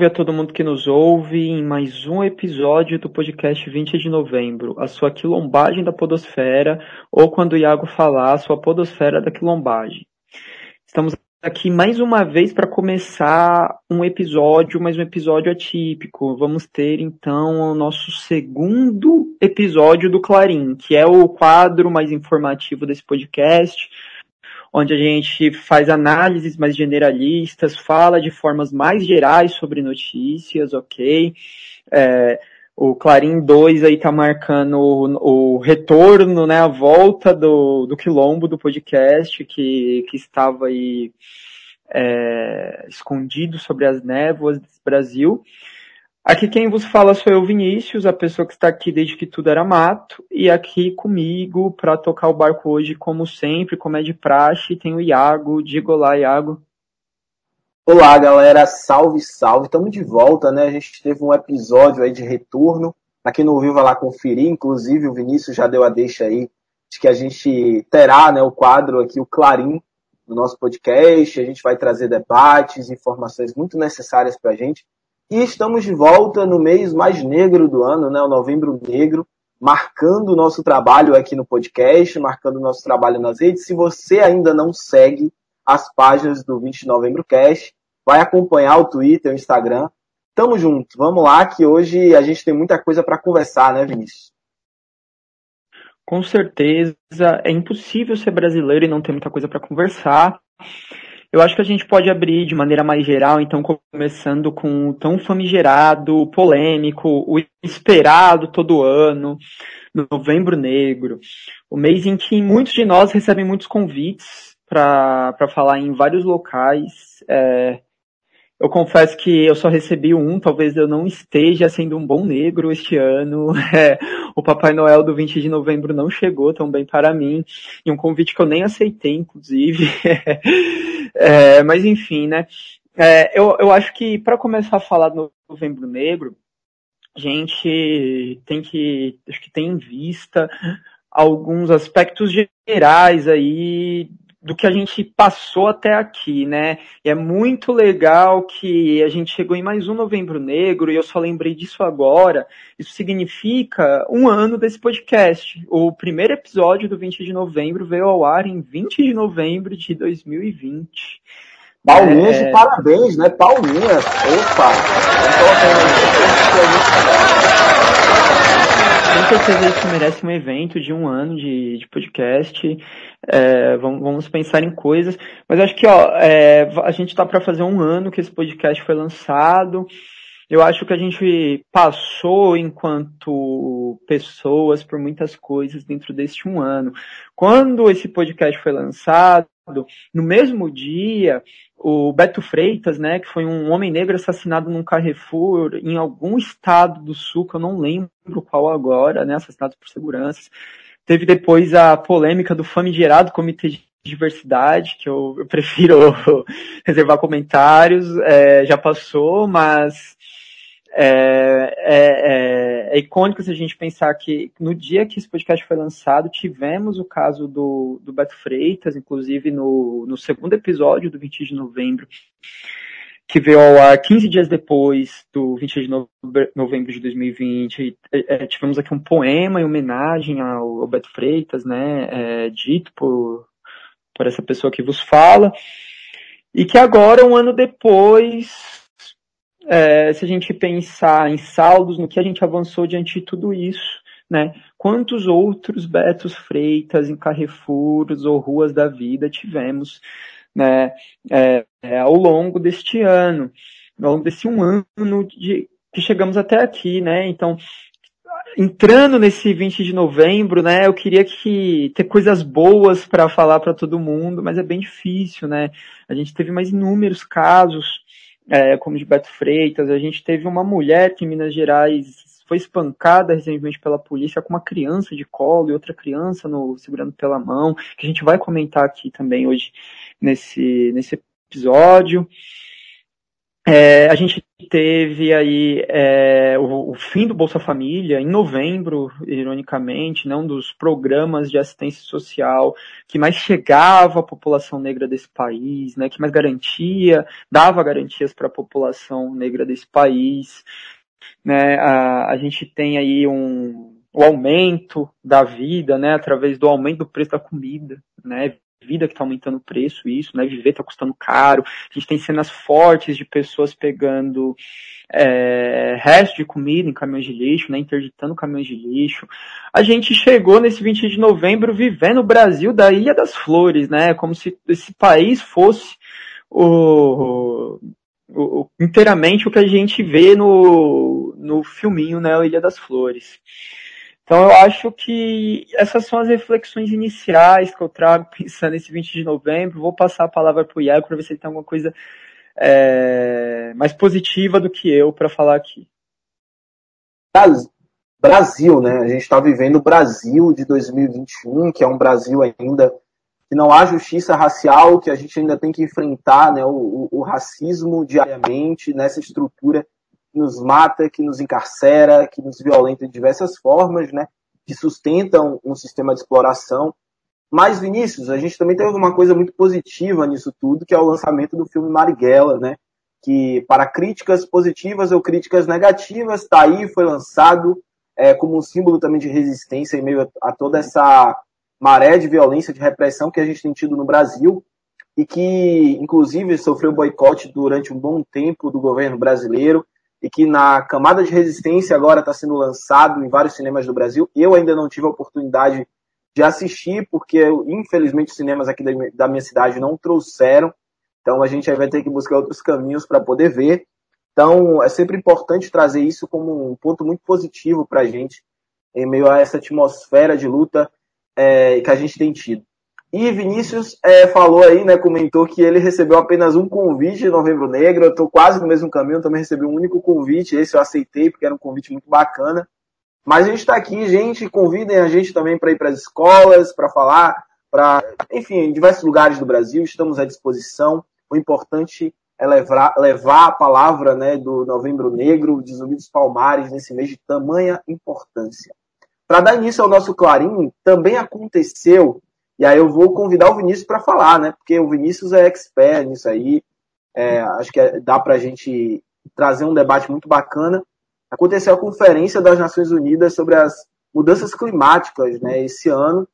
Salve a todo mundo que nos ouve em mais um episódio do podcast 20 de novembro, a sua quilombagem da podosfera, ou quando o Iago falar, a sua podosfera da quilombagem. Estamos aqui mais uma vez para começar um episódio, mas um episódio atípico. Vamos ter então o nosso segundo episódio do Clarim, que é o quadro mais informativo desse podcast, onde a gente faz análises mais generalistas, fala de formas mais gerais sobre notícias, ok? É, o Clarim 2 aí tá marcando o, o, retorno, né, a volta do, do quilombo do podcast que, que estava aí é, escondido sobre as névoas desse Brasil. Aqui quem vos fala sou eu, Vinícius, a pessoa que está aqui desde que tudo era mato, e aqui comigo para tocar o barco hoje, como sempre, como é de praxe, tem o Iago. Diga olá, Iago. Olá, galera, salve, salve. Estamos de volta, né? A gente teve um episódio aí de retorno. Para quem não ouviu, vai lá conferir. Inclusive, o Vinícius já deu a deixa aí de que a gente terá né, o quadro aqui, o Clarim, no nosso podcast. A gente vai trazer debates, informações muito necessárias para a gente. E estamos de volta no mês mais negro do ano, né? O Novembro Negro, marcando o nosso trabalho aqui no podcast, marcando o nosso trabalho nas redes. Se você ainda não segue as páginas do 20 de Novembro Cast, vai acompanhar o Twitter, o Instagram. Tamo junto, vamos lá que hoje a gente tem muita coisa para conversar, né, Vinícius? Com certeza, é impossível ser brasileiro e não ter muita coisa para conversar. Eu acho que a gente pode abrir de maneira mais geral, então começando com o tão famigerado, polêmico, o esperado todo ano, Novembro Negro, o mês em que muitos de nós recebem muitos convites para falar em vários locais. É, eu confesso que eu só recebi um, talvez eu não esteja sendo um bom negro este ano. É, o Papai Noel do 20 de novembro não chegou tão bem para mim. E um convite que eu nem aceitei, inclusive. é, mas enfim, né? É, eu, eu acho que para começar a falar do Novembro Negro, a gente tem que, acho que tem em vista alguns aspectos gerais aí do que a gente passou até aqui, né? E é muito legal que a gente chegou em mais um Novembro Negro e eu só lembrei disso agora. Isso significa um ano desse podcast. O primeiro episódio do 20 de novembro veio ao ar em 20 de novembro de 2020. Palminhas é... parabéns, né? Palminhas. Opa! Com certeza isso merece um evento de um ano de, de podcast. É, vamos, vamos, pensar em coisas. Mas acho que ó, é, a gente está para fazer um ano que esse podcast foi lançado. Eu acho que a gente passou enquanto pessoas por muitas coisas dentro deste um ano. Quando esse podcast foi lançado, no mesmo dia, o Beto Freitas, né, que foi um homem negro assassinado num Carrefour em algum estado do sul, que eu não lembro qual agora, né, assassinado por seguranças. Teve depois a polêmica do famigerado Comitê de Diversidade, que eu, eu prefiro reservar comentários, é, já passou, mas é, é, é, icônico se a gente pensar que no dia que esse podcast foi lançado, tivemos o caso do, do Beto Freitas, inclusive no, no segundo episódio do 20 de novembro, que veio ao ar 15 dias depois do 20 de novembro de 2020. É, tivemos aqui um poema em homenagem ao, ao Beto Freitas, né, é, dito por, por essa pessoa que vos fala, e que agora, um ano depois, é, se a gente pensar em saldos, no que a gente avançou diante de tudo isso, né, quantos outros Betos Freitas em Carrefours ou ruas da vida tivemos né, é, é, ao longo deste ano, ao longo desse um ano de, que chegamos até aqui, né? Então, entrando nesse 20 de novembro, né, eu queria que ter coisas boas para falar para todo mundo, mas é bem difícil, né? A gente teve mais inúmeros casos, é, como de Beto Freitas, a gente teve uma mulher que em Minas Gerais foi espancada recentemente pela polícia com uma criança de colo e outra criança no, segurando pela mão, que a gente vai comentar aqui também hoje nesse, nesse episódio. É, a gente teve aí é, o, o, fim do Bolsa Família em novembro, ironicamente, né, um dos programas de assistência social que mais chegava à população negra desse país, né, que mais garantia, dava garantias para a população negra desse país. Né, a, a gente tem aí um, o aumento da vida, né, através do aumento do preço da comida, né, vida que está aumentando o preço, isso, né? Viver está custando caro. A gente tem cenas fortes de pessoas pegando é, resto de comida em caminhões de lixo, né? Interditando caminhões de lixo. A gente chegou nesse 20 de novembro vivendo o Brasil da Ilha das Flores, né? Como se esse país fosse o, o, o inteiramente o que a gente vê no, no filminho, né? A Ilha das Flores. Então eu acho que essas são as reflexões iniciais que eu trago pensando nesse 20 de novembro. Vou passar a palavra para o Iago para ver se ele tem alguma coisa é, mais positiva do que eu para falar aqui. Brasil, né? A gente está vivendo o Brasil de 2021, que é um Brasil ainda que não há justiça racial, que a gente ainda tem que enfrentar né, o, o, o racismo diariamente nessa estrutura que nos mata, que nos encarcera, que nos violenta de diversas formas, né? Que sustentam um sistema de exploração. Mas, Vinícius, a gente também teve uma coisa muito positiva nisso tudo, que é o lançamento do filme Marighella, né? Que para críticas positivas ou críticas negativas, tá aí, foi lançado é, como um símbolo também de resistência em meio a, a toda essa maré de violência, de repressão que a gente tem tido no Brasil e que, inclusive, sofreu boicote durante um bom tempo do governo brasileiro e que na camada de resistência agora está sendo lançado em vários cinemas do Brasil. Eu ainda não tive a oportunidade de assistir, porque infelizmente os cinemas aqui da minha cidade não trouxeram. Então a gente vai ter que buscar outros caminhos para poder ver. Então é sempre importante trazer isso como um ponto muito positivo para a gente em meio a essa atmosfera de luta é, que a gente tem tido. E Vinícius é, falou aí, né, comentou que ele recebeu apenas um convite de Novembro Negro. Eu estou quase no mesmo caminho, também recebi um único convite. Esse eu aceitei, porque era um convite muito bacana. Mas a gente está aqui, gente. Convidem a gente também para ir para as escolas, para falar, para, enfim, em diversos lugares do Brasil. Estamos à disposição. O importante é levar, levar a palavra né, do Novembro Negro, de Zumbi dos Palmares, nesse mês de tamanha importância. Para dar início ao nosso Clarim, também aconteceu e aí eu vou convidar o Vinícius para falar, né? Porque o Vinícius é expert nisso aí. É, acho que é, dá para a gente trazer um debate muito bacana. Aconteceu a Conferência das Nações Unidas sobre as mudanças climáticas né, esse ano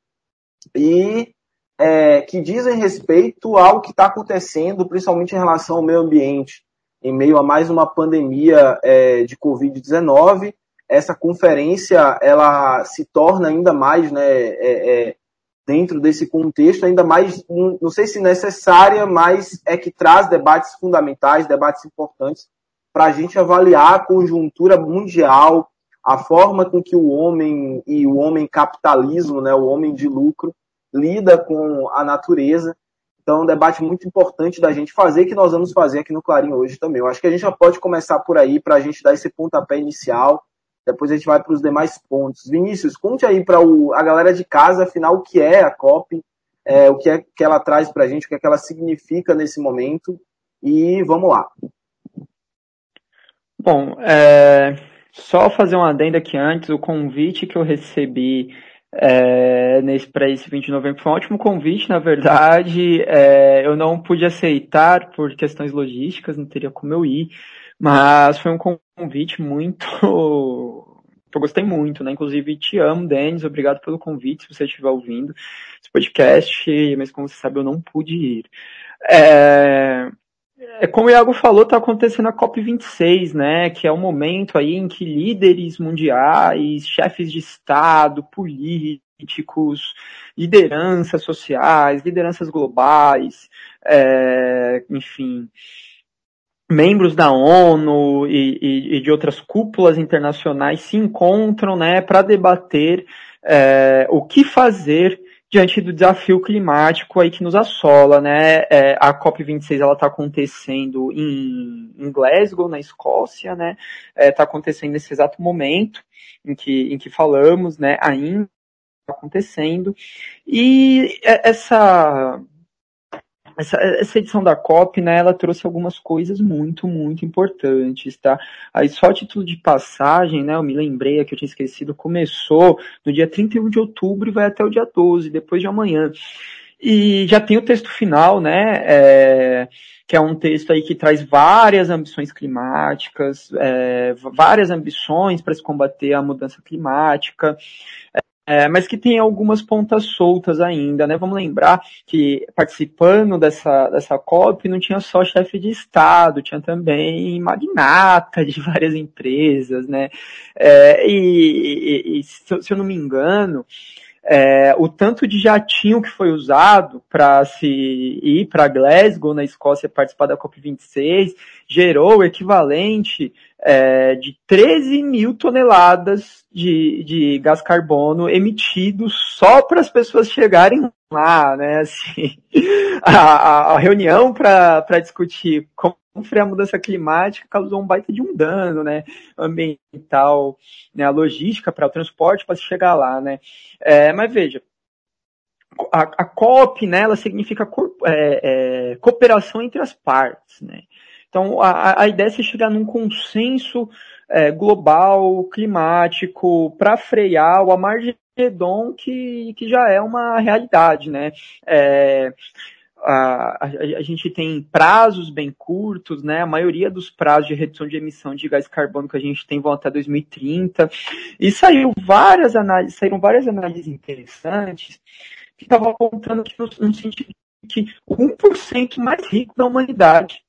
e é, que dizem respeito ao que está acontecendo, principalmente em relação ao meio ambiente, em meio a mais uma pandemia é, de Covid-19. Essa conferência ela se torna ainda mais né, é, é dentro desse contexto, ainda mais, não sei se necessária, mas é que traz debates fundamentais, debates importantes, para a gente avaliar a conjuntura mundial, a forma com que o homem e o homem capitalismo, né, o homem de lucro, lida com a natureza. Então, é um debate muito importante da gente fazer, que nós vamos fazer aqui no Clarim hoje também. Eu acho que a gente já pode começar por aí, para a gente dar esse pontapé inicial, depois a gente vai para os demais pontos. Vinícius, conte aí para a galera de casa, afinal, o que é a COP, é, o que é que ela traz para a gente, o que é que ela significa nesse momento. E vamos lá. Bom, é, só fazer uma adenda aqui antes, o convite que eu recebi é, nesse para esse 20 de novembro foi um ótimo convite, na verdade. É, eu não pude aceitar por questões logísticas, não teria como eu ir. Mas foi um convite muito. Eu gostei muito, né? Inclusive, te amo, Denis. Obrigado pelo convite, se você estiver ouvindo esse podcast. Mas, como você sabe, eu não pude ir. É, é, como o Iago falou, está acontecendo a COP26, né? Que é o um momento aí em que líderes mundiais, chefes de Estado, políticos, lideranças sociais, lideranças globais, é, enfim, membros da ONU e, e, e, de outras cúpulas internacionais se encontram né, para debater é, o que fazer diante do desafio climático aí que nos assola, né? É, a COP26 ela está acontecendo em, em, Glasgow, na Escócia, né? Está é, tá acontecendo nesse exato momento em que, em que falamos, né? Ainda está acontecendo e essa essa, essa, edição da COP, né, ela trouxe algumas coisas muito, muito importantes, tá? Aí só título de passagem, né, eu me lembrei que eu tinha esquecido, começou no dia 31 de outubro e vai até o dia 12, depois de amanhã. E já tem o texto final, né, é, que é um texto aí que traz várias ambições climáticas, é, várias ambições para se combater a mudança climática, é, mas que tem algumas pontas soltas ainda, né? Vamos lembrar que participando dessa, dessa COP não tinha só chefe de Estado, tinha também magnata de várias empresas, né? É, e, e, e se, eu não me engano, é, o tanto de jatinho que foi usado para se ir para Glasgow, na Escócia, participar da COP26, gerou o equivalente é, de 13 mil toneladas de, de gás carbono emitidos só para as pessoas chegarem lá, né? Assim, a, a reunião para discutir como frear a mudança climática causou um baita de um dano, né? Ambiental, né? A logística para o transporte para chegar lá, né? É, mas veja, a, a, COP, né? Ela significa é, é, cooperação entre as partes, né? Então, a, a ideia é chegar num consenso é, global, climático, para frear o Amargedon, que, que já é uma realidade, né? É, a, a, a, gente tem prazos bem curtos, né? A maioria dos prazos de redução de emissão de gás carbônico que a gente tem vão até 2030. E saiu várias análises, saíram várias análises interessantes que estavam apontando no, no sentido que o 1% mais rico da humanidade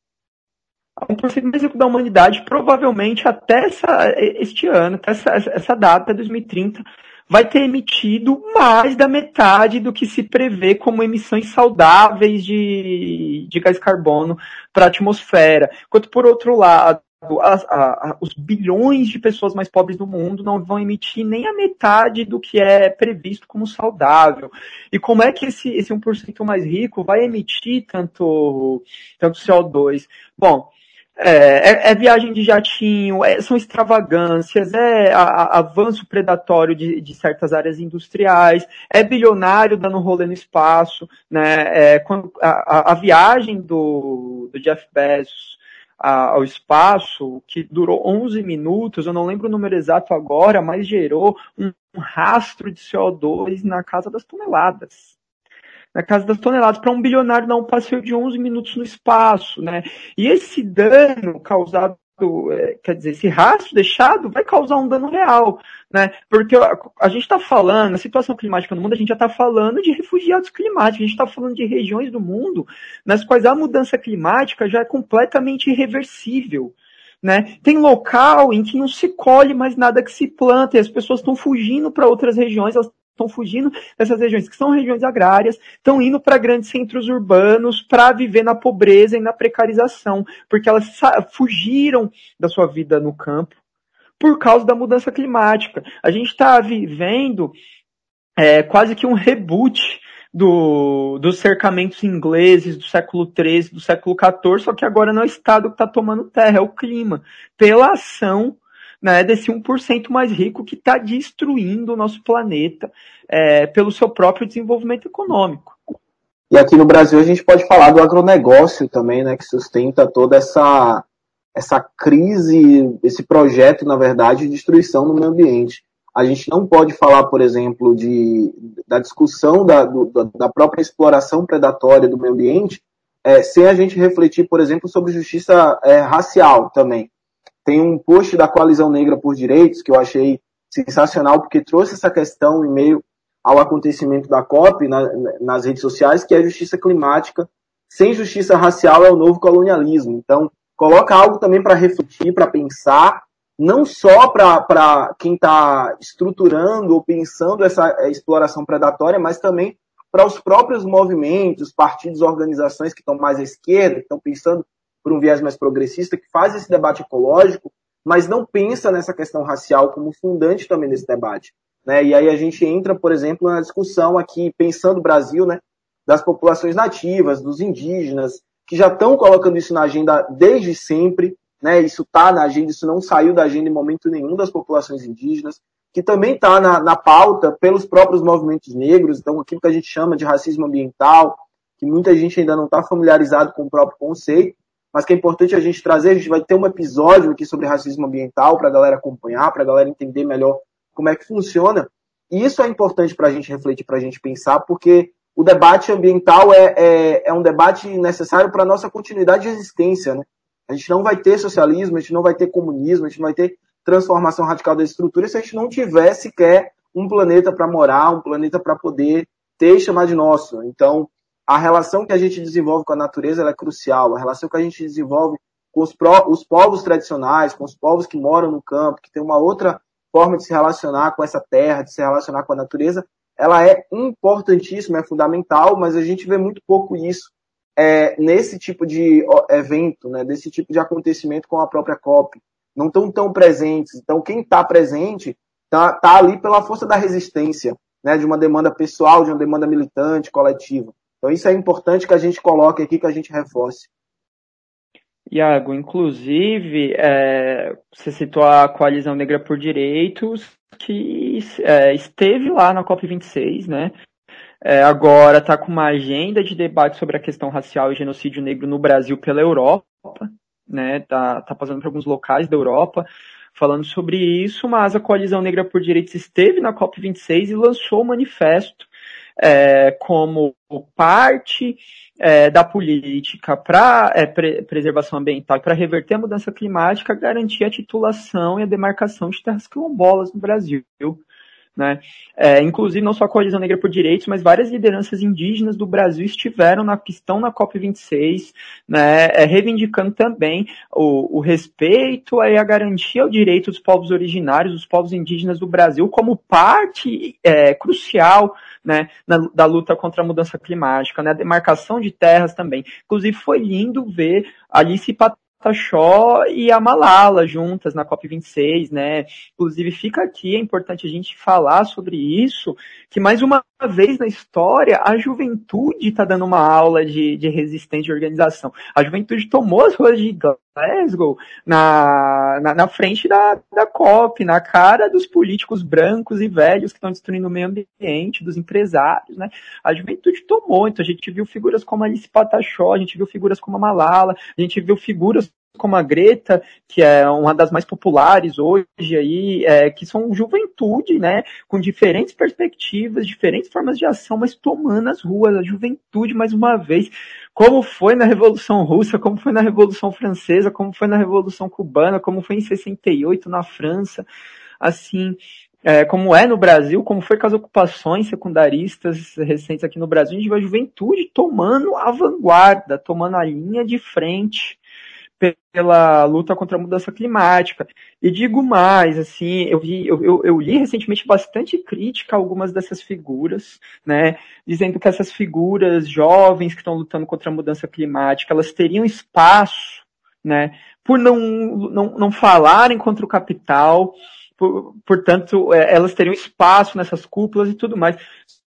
1% mais rico da humanidade, provavelmente até essa, este ano, até essa, essa data, 2030, vai ter emitido mais da metade do que se prevê como emissões saudáveis de, de gás carbono para a atmosfera. Enquanto, por outro lado, a, a, os bilhões de pessoas mais pobres do mundo não vão emitir nem a metade do que é previsto como saudável. E como é que esse, esse 1% mais rico vai emitir tanto, tanto CO2? Bom, é, é, é, viagem de jatinho, é, são extravagâncias, é a, a, avanço predatório de, de, certas áreas industriais, é bilionário dando rolê no espaço, né? É, quando, a, a, viagem do, do Jeff Bezos ao espaço, que durou 11 minutos, eu não lembro o número exato agora, mas gerou um, um rastro de CO2 na casa das toneladas na casa das toneladas, para um bilionário dar um passeio de 11 minutos no espaço, né? E esse dano causado é, quer dizer, esse rastro deixado vai causar um dano real, né? Porque a, gente está falando, a situação climática no mundo, a gente já está falando de refugiados climáticos, a gente está falando de regiões do mundo nas quais a mudança climática já é completamente irreversível. Né? Tem local em que não se colhe mais nada que se planta e as pessoas estão fugindo para outras regiões, elas estão fugindo dessas regiões que são regiões agrárias, estão indo para grandes centros urbanos para viver na pobreza e na precarização, porque elas fugiram da sua vida no campo por causa da mudança climática. A gente está vivendo é, quase que um reboot do, dos cercamentos ingleses do século XIII, do século XIV, só que agora não é o Estado que está tomando terra, é o clima, pela ação né, desse 1% mais rico que está destruindo o nosso planeta é, pelo seu próprio desenvolvimento econômico. E aqui no Brasil a gente pode falar do agronegócio também, né, que sustenta toda essa, essa crise, esse projeto, na verdade, de destruição no meio ambiente. A gente não pode falar, por exemplo, de, da discussão da, do, da própria exploração predatória do meio ambiente é, sem a gente refletir, por exemplo, sobre justiça é, racial também. Tem um post da Coalizão Negra por Direitos que eu achei sensacional, porque trouxe essa questão em meio ao acontecimento da COP na, nas redes sociais, que é a justiça climática. Sem justiça racial é o novo colonialismo. Então, coloca algo também para refletir, para pensar, não só para quem está estruturando ou pensando essa exploração predatória, mas também para os próprios movimentos, partidos, organizações que estão mais à esquerda, que estão pensando por um viés mais progressista, que faz esse debate ecológico, mas não pensa nessa questão racial como fundante também desse debate. Né? E aí a gente entra, por exemplo, na discussão aqui, pensando o Brasil, né, das populações nativas, dos indígenas, que já estão colocando isso na agenda desde sempre, né? Isso está na agenda, isso não saiu da agenda em momento nenhum das populações indígenas, que também está na, na pauta pelos próprios movimentos negros, então aquilo que a gente chama de racismo ambiental, que muita gente ainda não está familiarizado com o próprio conceito, mas que é importante a gente trazer. A gente vai ter um episódio aqui sobre racismo ambiental para a galera acompanhar, para a galera entender melhor como é que funciona. E isso é importante para a gente refletir, para a gente pensar, porque o debate ambiental é, é, é um debate necessário para a nossa continuidade de existência. Né? A gente não vai ter socialismo, a gente não vai ter comunismo, a gente não vai ter transformação radical da estrutura se a gente não tiver sequer um planeta para morar, um planeta para poder ter e chamar de nosso. Então, a relação que a gente desenvolve com a natureza é crucial. A relação que a gente desenvolve com os, pró, os povos tradicionais, com os povos que moram no campo, que tem uma outra forma de se relacionar com essa terra, de se relacionar com a natureza, ela é importantíssima, é fundamental, mas a gente vê muito pouco isso é, nesse tipo de evento, né, desse tipo de acontecimento com a própria COP. Não estão tão presentes. Então, quem está presente está tá ali pela força da resistência, né, de uma demanda pessoal, de uma demanda militante, coletiva. Então isso é importante que a gente coloque aqui, que a gente reforce. Iago, inclusive, é, você citou a Coalizão Negra por Direitos, que é, esteve lá na COP26, né? É, agora está com uma agenda de debate sobre a questão racial e genocídio negro no Brasil pela Europa, né? Tá, tá passando por alguns locais da Europa falando sobre isso, mas a Coalizão Negra por Direitos esteve na COP26 e lançou um manifesto é, como parte é, da política para é, pre preservação ambiental para reverter a mudança climática, garantir a titulação e a demarcação de terras quilombolas no Brasil. Né? É, inclusive, não só a Coalizão Negra por Direitos, mas várias lideranças indígenas do Brasil estiveram na, estão na COP26, né, é, reivindicando também o, o respeito e a garantia ao direito dos povos originários, dos povos indígenas do Brasil, como parte é, crucial né, na, da luta contra a mudança climática, né, a demarcação de terras também. Inclusive, foi lindo ver Alice Pataxó e a Malala juntas na COP26, né? Inclusive fica aqui, é importante a gente falar sobre isso, que mais uma vez na história a juventude está dando uma aula de, de resistência de organização. A juventude tomou as ruas de Glasgow na, na, na, frente da, da COP, na cara dos políticos brancos e velhos que estão destruindo o meio ambiente, dos empresários, né? A juventude tomou, então a gente viu figuras como Alice Pataxó, a gente viu figuras como a Malala, a gente viu figuras como a Greta, que é uma das mais populares hoje aí, é, que são juventude, né, com diferentes perspectivas, diferentes formas de ação, mas tomando as ruas, a juventude mais uma vez, como foi na Revolução Russa, como foi na Revolução Francesa, como foi na Revolução Cubana, como foi em 68 na França, assim, é, como é no Brasil, como foi com as ocupações secundaristas recentes aqui no Brasil, a gente vê a juventude tomando a vanguarda, tomando a linha de frente, pela luta contra a mudança climática. E digo mais, assim, eu vi, eu, eu, eu, li recentemente bastante crítica a algumas dessas figuras, né, dizendo que essas figuras jovens que estão lutando contra a mudança climática, elas teriam espaço, né, por não, não, não falarem contra o capital, por, portanto, é, elas teriam espaço nessas cúpulas e tudo mais.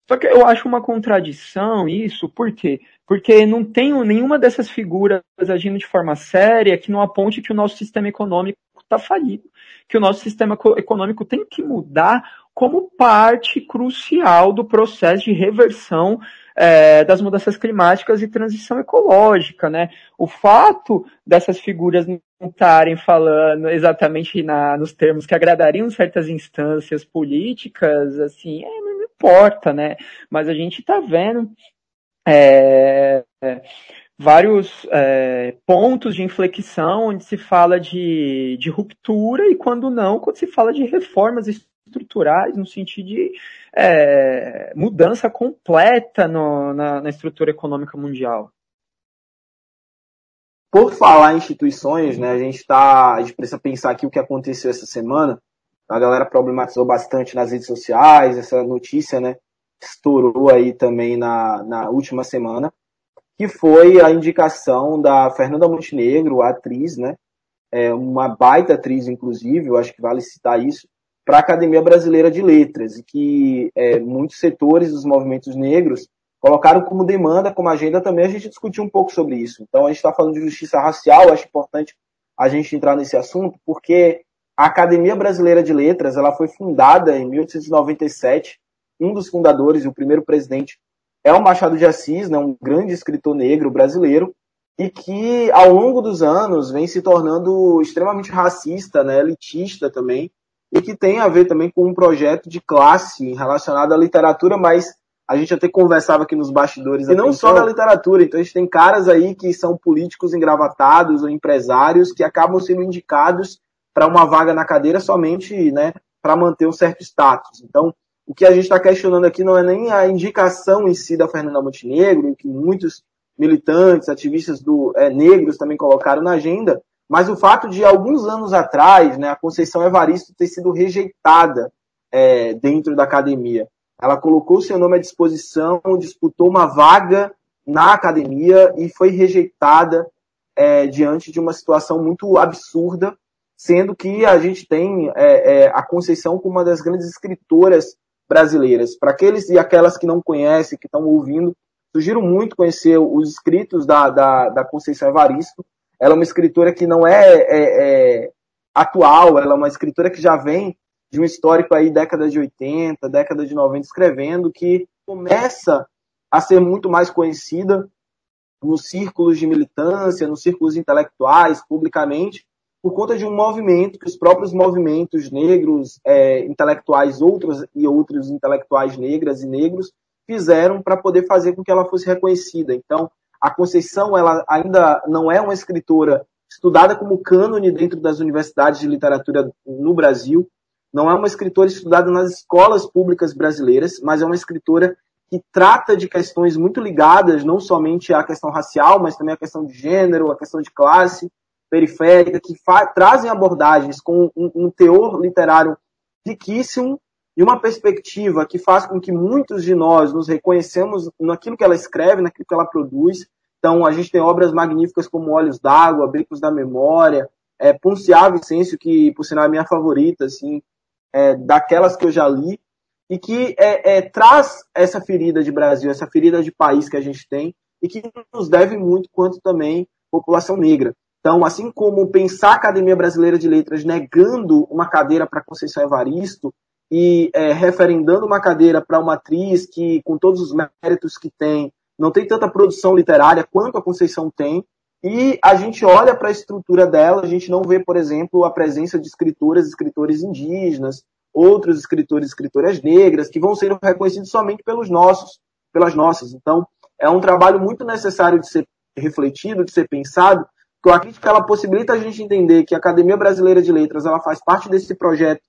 Só que eu acho uma contradição isso, por quê? Porque não tem nenhuma dessas figuras agindo de forma séria que não aponte que o nosso sistema econômico está falido, que o nosso sistema econômico tem que mudar como parte crucial do processo de reversão é, das mudanças climáticas e transição ecológica, né? O fato dessas figuras não estarem falando exatamente na, nos termos que agradariam certas instâncias políticas, assim, é, importa, né? Mas a gente está vendo é, vários é, pontos de inflexão onde se fala de, de ruptura e quando não, quando se fala de reformas estruturais no sentido de é, mudança completa no, na, na estrutura econômica mundial. Por falar em instituições, né, a gente está, a gente precisa pensar aqui o que aconteceu essa semana a galera problematizou bastante nas redes sociais, essa notícia, né? Estourou aí também na, na última semana, que foi a indicação da Fernanda Montenegro, a atriz, né? É uma baita atriz, inclusive, eu acho que vale citar isso, para a Academia Brasileira de Letras, e que é, muitos setores dos movimentos negros colocaram como demanda, como agenda também, a gente discutiu um pouco sobre isso. Então, a gente está falando de justiça racial, acho importante a gente entrar nesse assunto, porque a Academia Brasileira de Letras ela foi fundada em 1897. Um dos fundadores e o primeiro presidente é o Machado de Assis, né, um grande escritor negro brasileiro, e que ao longo dos anos vem se tornando extremamente racista, né, elitista também, e que tem a ver também com um projeto de classe relacionado à literatura, mas a gente até conversava aqui nos bastidores. E não só da literatura, então a gente tem caras aí que são políticos engravatados ou empresários que acabam sendo indicados para uma vaga na cadeira somente né, para manter um certo status. Então, o que a gente está questionando aqui não é nem a indicação em si da Fernanda Montenegro, que muitos militantes, ativistas do, é, negros também colocaram na agenda, mas o fato de alguns anos atrás né, a Conceição Evaristo ter sido rejeitada é, dentro da academia. Ela colocou seu nome à disposição, disputou uma vaga na academia e foi rejeitada é, diante de uma situação muito absurda, sendo que a gente tem é, é, a Conceição como uma das grandes escritoras brasileiras. Para aqueles e aquelas que não conhecem, que estão ouvindo, sugiro muito conhecer os escritos da, da, da Conceição Evaristo. Ela é uma escritora que não é, é, é atual, ela é uma escritora que já vem de um histórico aí década de 80, década de 90 escrevendo, que começa a ser muito mais conhecida nos círculos de militância, nos círculos intelectuais, publicamente, por conta de um movimento que os próprios movimentos negros, é, intelectuais, outros e outros intelectuais negras e negros fizeram para poder fazer com que ela fosse reconhecida. Então, a Conceição ela ainda não é uma escritora estudada como cânone dentro das universidades de literatura no Brasil, não é uma escritora estudada nas escolas públicas brasileiras, mas é uma escritora que trata de questões muito ligadas não somente à questão racial, mas também à questão de gênero, à questão de classe periférica, que trazem abordagens com um, um teor literário riquíssimo e uma perspectiva que faz com que muitos de nós nos reconhecemos naquilo que ela escreve, naquilo que ela produz. Então, a gente tem obras magníficas como Olhos d'Água, Becos da Memória, é, Ponciá Vicêncio, que, por sinal, é minha favorita, assim, é, daquelas que eu já li, e que é, é, traz essa ferida de Brasil, essa ferida de país que a gente tem, e que nos deve muito quanto também população negra. Então, assim como pensar a Academia Brasileira de Letras negando uma cadeira para Conceição Evaristo e é, referendando uma cadeira para uma atriz que, com todos os méritos que tem, não tem tanta produção literária quanto a Conceição tem, e a gente olha para a estrutura dela, a gente não vê, por exemplo, a presença de escritoras e escritores indígenas, outros escritores e escritoras negras, que vão ser reconhecidos somente pelos nossos, pelas nossas. Então, é um trabalho muito necessário de ser refletido, de ser pensado, porque a crítica ela possibilita a gente entender que a Academia Brasileira de Letras ela faz parte desse projeto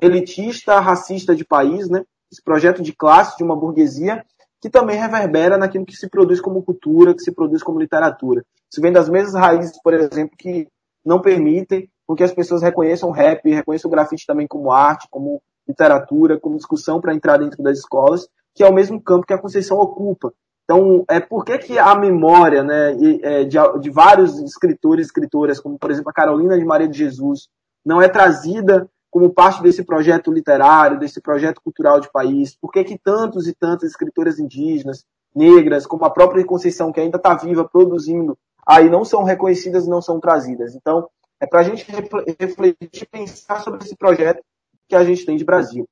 elitista, racista de país, né? esse projeto de classe, de uma burguesia, que também reverbera naquilo que se produz como cultura, que se produz como literatura. Isso vem das mesmas raízes, por exemplo, que não permitem que as pessoas reconheçam o rap, reconheçam o grafite também como arte, como literatura, como discussão para entrar dentro das escolas, que é o mesmo campo que a Conceição ocupa. Então, é por que, que a memória né, é, de, de vários escritores e escritoras, como por exemplo a Carolina de Maria de Jesus, não é trazida como parte desse projeto literário, desse projeto cultural de país? Por que, que tantos e tantas escritoras indígenas, negras, como a própria Conceição, que ainda está viva, produzindo, aí não são reconhecidas e não são trazidas? Então, é para a gente refletir, pensar sobre esse projeto que a gente tem de Brasil.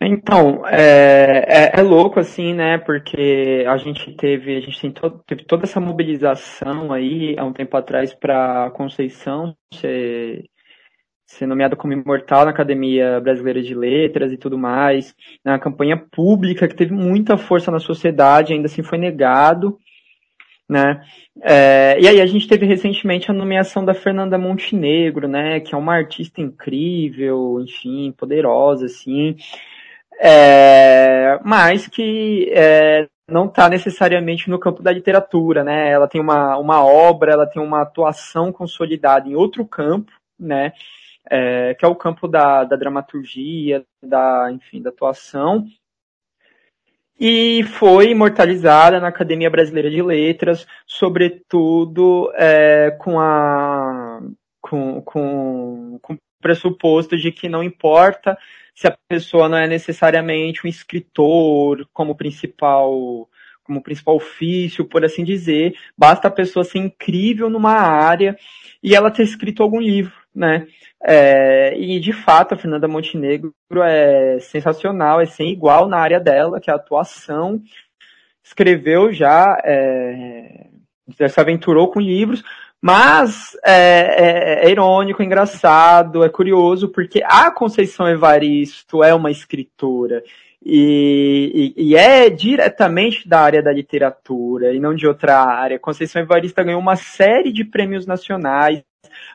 Então, é, é, é, louco assim, né? Porque a gente teve, a gente to, teve toda essa mobilização aí há um tempo atrás para Conceição ser ser nomeado como imortal na Academia Brasileira de Letras e tudo mais, na campanha pública que teve muita força na sociedade, ainda assim foi negado, né? É, e aí a gente teve recentemente a nomeação da Fernanda Montenegro, né? Que é uma artista incrível, enfim, poderosa, assim, é, mas que é, não está necessariamente no campo da literatura, né? Ela tem uma, uma obra, ela tem uma atuação consolidada em outro campo, né? é, que é o campo da, da dramaturgia, da, enfim, da atuação, e foi imortalizada na Academia Brasileira de Letras, sobretudo é, com, a, com, com, com o pressuposto de que não importa se a pessoa não é necessariamente um escritor como principal como principal ofício, por assim dizer, basta a pessoa ser incrível numa área e ela ter escrito algum livro, né? É, e de fato a Fernanda Montenegro é sensacional, é sem igual na área dela, que é a atuação, escreveu já, é, se aventurou com livros, mas é, é, é, irônico, engraçado, é curioso, porque a Conceição Evaristo é uma escritora e, e, e, é diretamente da área da literatura e não de outra área. Conceição Evaristo ganhou uma série de prêmios nacionais.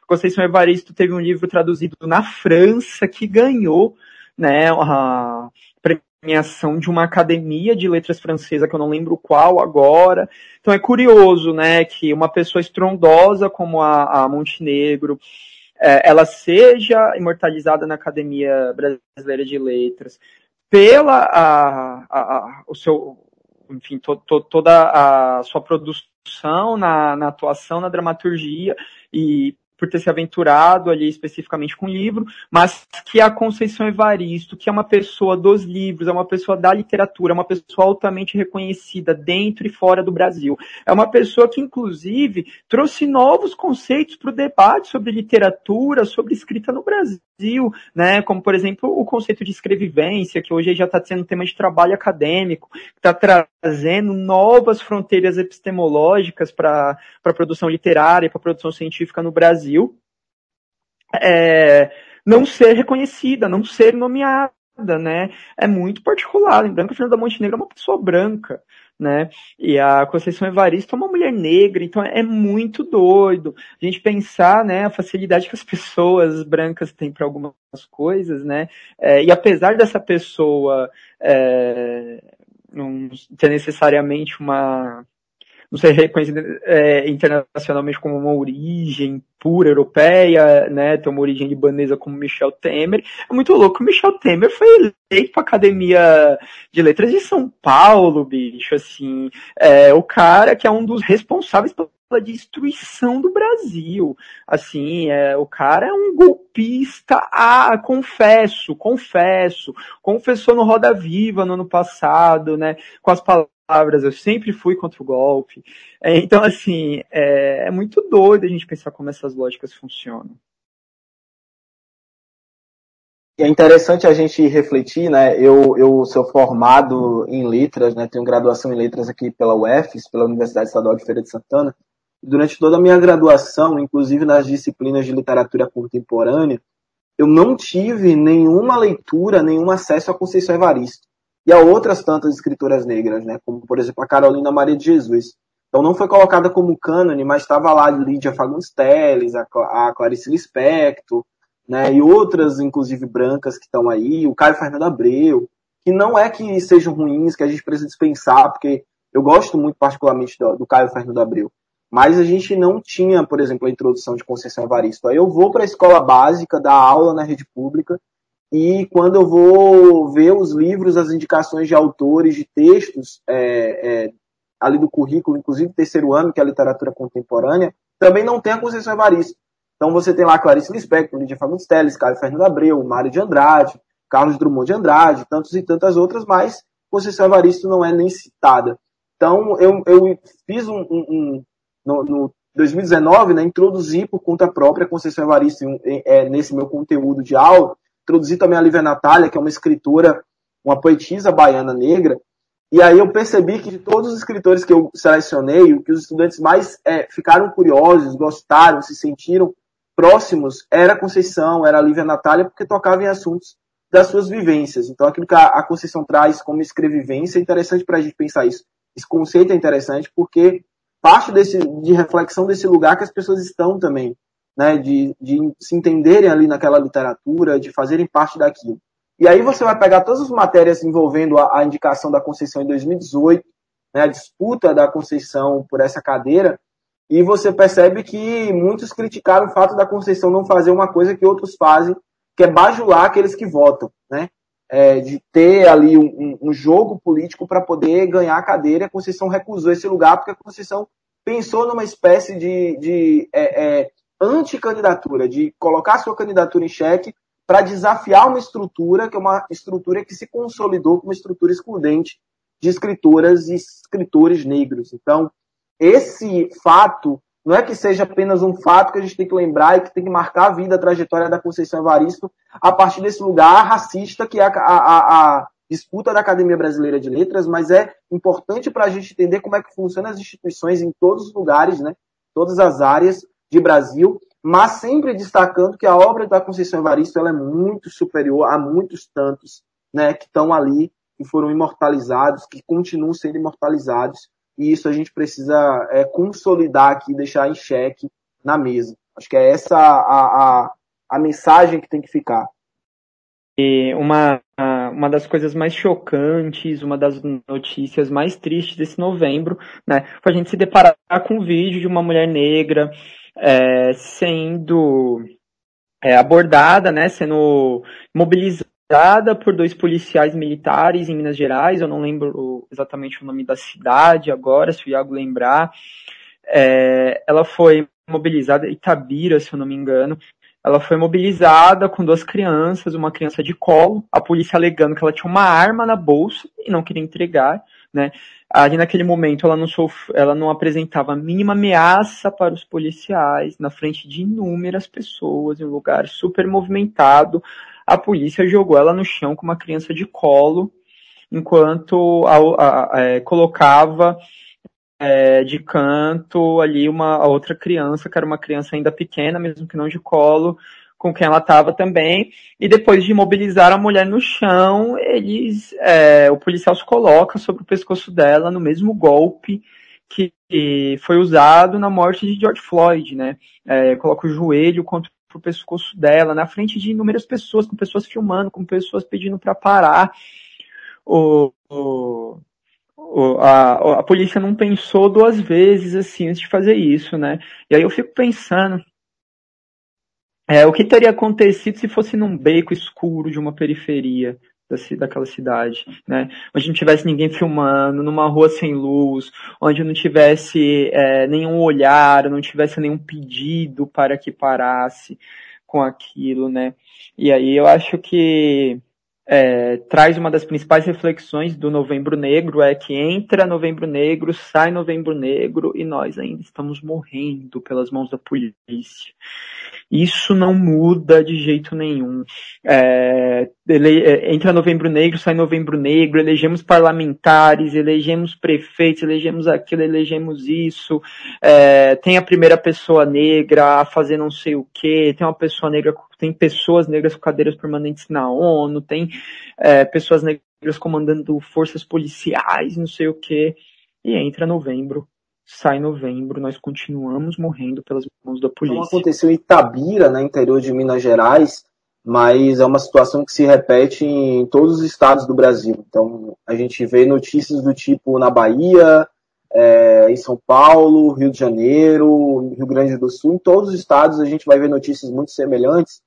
Conceição Evaristo teve um livro traduzido na França que ganhou né, premiação de uma academia de letras francesa, que eu não lembro qual agora. Então é curioso, né, que uma pessoa estrondosa como a, a Montenegro, é, ela seja imortalizada na Academia Brasileira de Letras pela a, a, o seu, enfim, to, to, toda a sua produção na, na atuação, na dramaturgia e por ter se aventurado ali especificamente com o livro, mas que a Conceição Evaristo, que é uma pessoa dos livros, é uma pessoa da literatura, é uma pessoa altamente reconhecida dentro e fora do Brasil. É uma pessoa que, inclusive, trouxe novos conceitos para o debate sobre literatura, sobre escrita no Brasil, né? Como, por exemplo, o conceito de escrevivência, que hoje já está sendo tema de trabalho acadêmico, está trazendo novas fronteiras epistemológicas para a produção literária, para a produção científica no Brasil Brasil é, não ser reconhecida, não ser nomeada, né? É muito particular. Lembrando que a Fernanda Montenegro é uma pessoa branca, né? E a Conceição Evaristo é uma mulher negra, então é muito doido a gente pensar, né, a facilidade que as pessoas brancas têm para algumas coisas, né? É, e apesar dessa pessoa é, não ter necessariamente uma não ser reconhecida é, internacionalmente como uma origem pura europeia, né, ter uma origem libanesa como Michel Temer. É muito louco Michel Temer foi eleito para Academia de Letras de São Paulo, bicho, assim, é o cara que é um dos responsáveis pela destruição do Brasil. Assim, é, o cara é um golpista, ah, confesso, confesso, confessou no Roda Viva no ano passado, né, com as palavras palavras, eu sempre fui contra o golpe. É, então, assim, é, é muito doido a gente pensar como essas lógicas funcionam. É interessante a gente refletir, né? Eu, eu sou formado em letras, né? Tenho graduação em letras aqui pela UFES, pela Universidade Estadual de Feira de Santana. Durante toda a minha graduação, inclusive nas disciplinas de literatura contemporânea, eu não tive nenhuma leitura, nenhum acesso a Conceição Evaristo e a outras tantas escritoras negras, né, como por exemplo a Carolina Maria de Jesus. Então não foi colocada como cânone, mas estava lá Lídia Fagundes Telles, a, a Clarice Lispector, né, e outras, inclusive brancas que estão aí, o Caio Fernando Abreu, que não é que sejam ruins, que a gente precisa dispensar, porque eu gosto muito particularmente do, do Caio Fernando Abreu, mas a gente não tinha, por exemplo, a introdução de Conceição Evaristo. Aí eu vou para a escola básica, dar aula na rede pública, e quando eu vou ver os livros, as indicações de autores, de textos, é, é, ali do currículo, inclusive terceiro ano, que é a literatura contemporânea, também não tem a Conceição Evaristo. Então você tem lá Clarice Lispector, Lídia Fagundes Telles, Caio Fernando Abreu, Mário de Andrade, Carlos Drummond de Andrade, tantos e tantas outras, mas Conceição Evaristo não é nem citada. Então eu, eu fiz um, um, um no, no 2019, né, introduzi por conta própria Conceição Evaristo é, nesse meu conteúdo de aula, introduzi também a Lívia Natália, que é uma escritora, uma poetisa baiana negra, e aí eu percebi que de todos os escritores que eu selecionei, o que os estudantes mais é, ficaram curiosos, gostaram, se sentiram próximos, era a Conceição, era a Lívia Natália, porque tocava em assuntos das suas vivências. Então aquilo que a Conceição traz como escrevivência é interessante para a gente pensar isso. Esse conceito é interessante porque parte desse, de reflexão desse lugar que as pessoas estão também né, de, de se entenderem ali naquela literatura, de fazerem parte daquilo. E aí você vai pegar todas as matérias envolvendo a, a indicação da Conceição em 2018, né, a disputa da Conceição por essa cadeira, e você percebe que muitos criticaram o fato da Conceição não fazer uma coisa que outros fazem, que é bajular aqueles que votam, né? É, de ter ali um, um jogo político para poder ganhar a cadeira. A Conceição recusou esse lugar porque a Conceição pensou numa espécie de, de é, é, anticandidatura, de colocar sua candidatura em xeque para desafiar uma estrutura que é uma estrutura que se consolidou como uma estrutura excludente de escritoras e escritores negros. Então, esse fato não é que seja apenas um fato que a gente tem que lembrar e que tem que marcar a vida, a trajetória da Conceição Evaristo a partir desse lugar racista que é a, a, a disputa da Academia Brasileira de Letras, mas é importante para a gente entender como é que funcionam as instituições em todos os lugares, né? todas as áreas de Brasil, mas sempre destacando que a obra da Conceição Evaristo ela é muito superior a muitos tantos né, que estão ali, que foram imortalizados, que continuam sendo imortalizados, e isso a gente precisa é, consolidar aqui, deixar em xeque na mesa. Acho que é essa a, a, a mensagem que tem que ficar. E uma, uma das coisas mais chocantes, uma das notícias mais tristes desse novembro, né, foi a gente se deparar com um vídeo de uma mulher negra é, sendo é, abordada, né, sendo mobilizada por dois policiais militares em Minas Gerais, eu não lembro exatamente o nome da cidade agora, se o Iago lembrar. É, ela foi mobilizada, Itabira, se eu não me engano, ela foi mobilizada com duas crianças, uma criança de colo, a polícia alegando que ela tinha uma arma na bolsa e não queria entregar, né? Ali naquele momento ela não, sof... ela não apresentava a mínima ameaça para os policiais, na frente de inúmeras pessoas, em um lugar super movimentado. A polícia jogou ela no chão com uma criança de colo, enquanto a, a, a, é, colocava é, de canto ali uma outra criança, que era uma criança ainda pequena, mesmo que não de colo, com quem ela estava também. E depois de imobilizar a mulher no chão, eles, é, o policial se coloca sobre o pescoço dela no mesmo golpe que foi usado na morte de George Floyd, né? É, coloca o joelho contra o pescoço dela, na frente de inúmeras pessoas, com pessoas filmando, com pessoas pedindo para parar. O, o, a, a polícia não pensou duas vezes assim antes de fazer isso, né? E aí eu fico pensando é, o que teria acontecido se fosse num beco escuro de uma periferia da, daquela cidade, né? Onde não tivesse ninguém filmando, numa rua sem luz, onde não tivesse é, nenhum olhar, não tivesse nenhum pedido para que parasse com aquilo, né? E aí eu acho que é, traz uma das principais reflexões do Novembro Negro é que entra Novembro Negro, sai Novembro Negro e nós ainda estamos morrendo pelas mãos da polícia. Isso não muda de jeito nenhum. É, ele, é, entra Novembro Negro, sai Novembro Negro, elegemos parlamentares, elegemos prefeitos, elegemos aquilo, elegemos isso. É, tem a primeira pessoa negra a fazer não sei o que, tem uma pessoa negra, tem pessoas negras com cadeiras permanentes na ONU, tem é, pessoas negras comandando forças policiais, não sei o que. E entra novembro sai novembro, nós continuamos morrendo pelas mãos da polícia. Não aconteceu em Itabira, no né, interior de Minas Gerais, mas é uma situação que se repete em todos os estados do Brasil. Então, a gente vê notícias do tipo na Bahia, é, em São Paulo, Rio de Janeiro, Rio Grande do Sul, em todos os estados a gente vai ver notícias muito semelhantes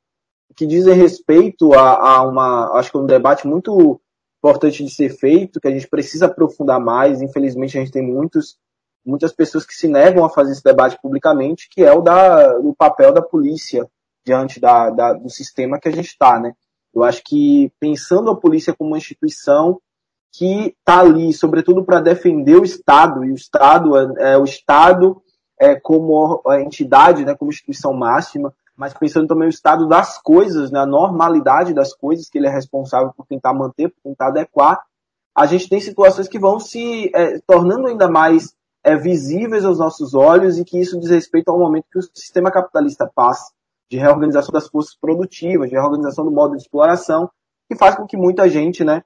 que dizem respeito a, a uma, acho que um debate muito importante de ser feito, que a gente precisa aprofundar mais. Infelizmente, a gente tem muitos muitas pessoas que se negam a fazer esse debate publicamente, que é o da, do papel da polícia diante da, da do sistema que a gente está, né? Eu acho que pensando a polícia como uma instituição que está ali, sobretudo para defender o Estado, e o Estado é, é o Estado é, como entidade, né, como instituição máxima, mas pensando também o estado das coisas, né, a normalidade das coisas que ele é responsável por tentar manter, por tentar adequar, a gente tem situações que vão se é, tornando ainda mais é, visíveis aos nossos olhos e que isso diz respeito ao momento que o sistema capitalista passa, de reorganização das forças produtivas, de reorganização do modo de exploração, que faz com que muita gente né,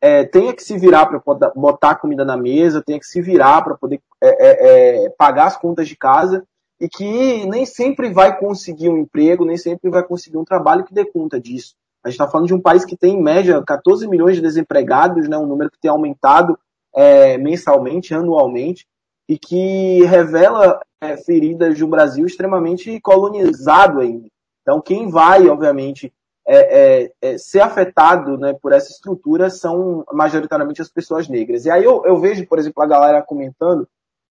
é, tenha que se virar para botar comida na mesa, tenha que se virar para poder é, é, é, pagar as contas de casa e que nem sempre vai conseguir um emprego, nem sempre vai conseguir um trabalho que dê conta disso. A gente está falando de um país que tem, em média, 14 milhões de desempregados, né, um número que tem aumentado é, mensalmente, anualmente, e que revela é, feridas de um Brasil extremamente colonizado ainda. Então, quem vai, obviamente, é, é, é, ser afetado né, por essa estrutura são majoritariamente as pessoas negras. E aí eu, eu vejo, por exemplo, a galera comentando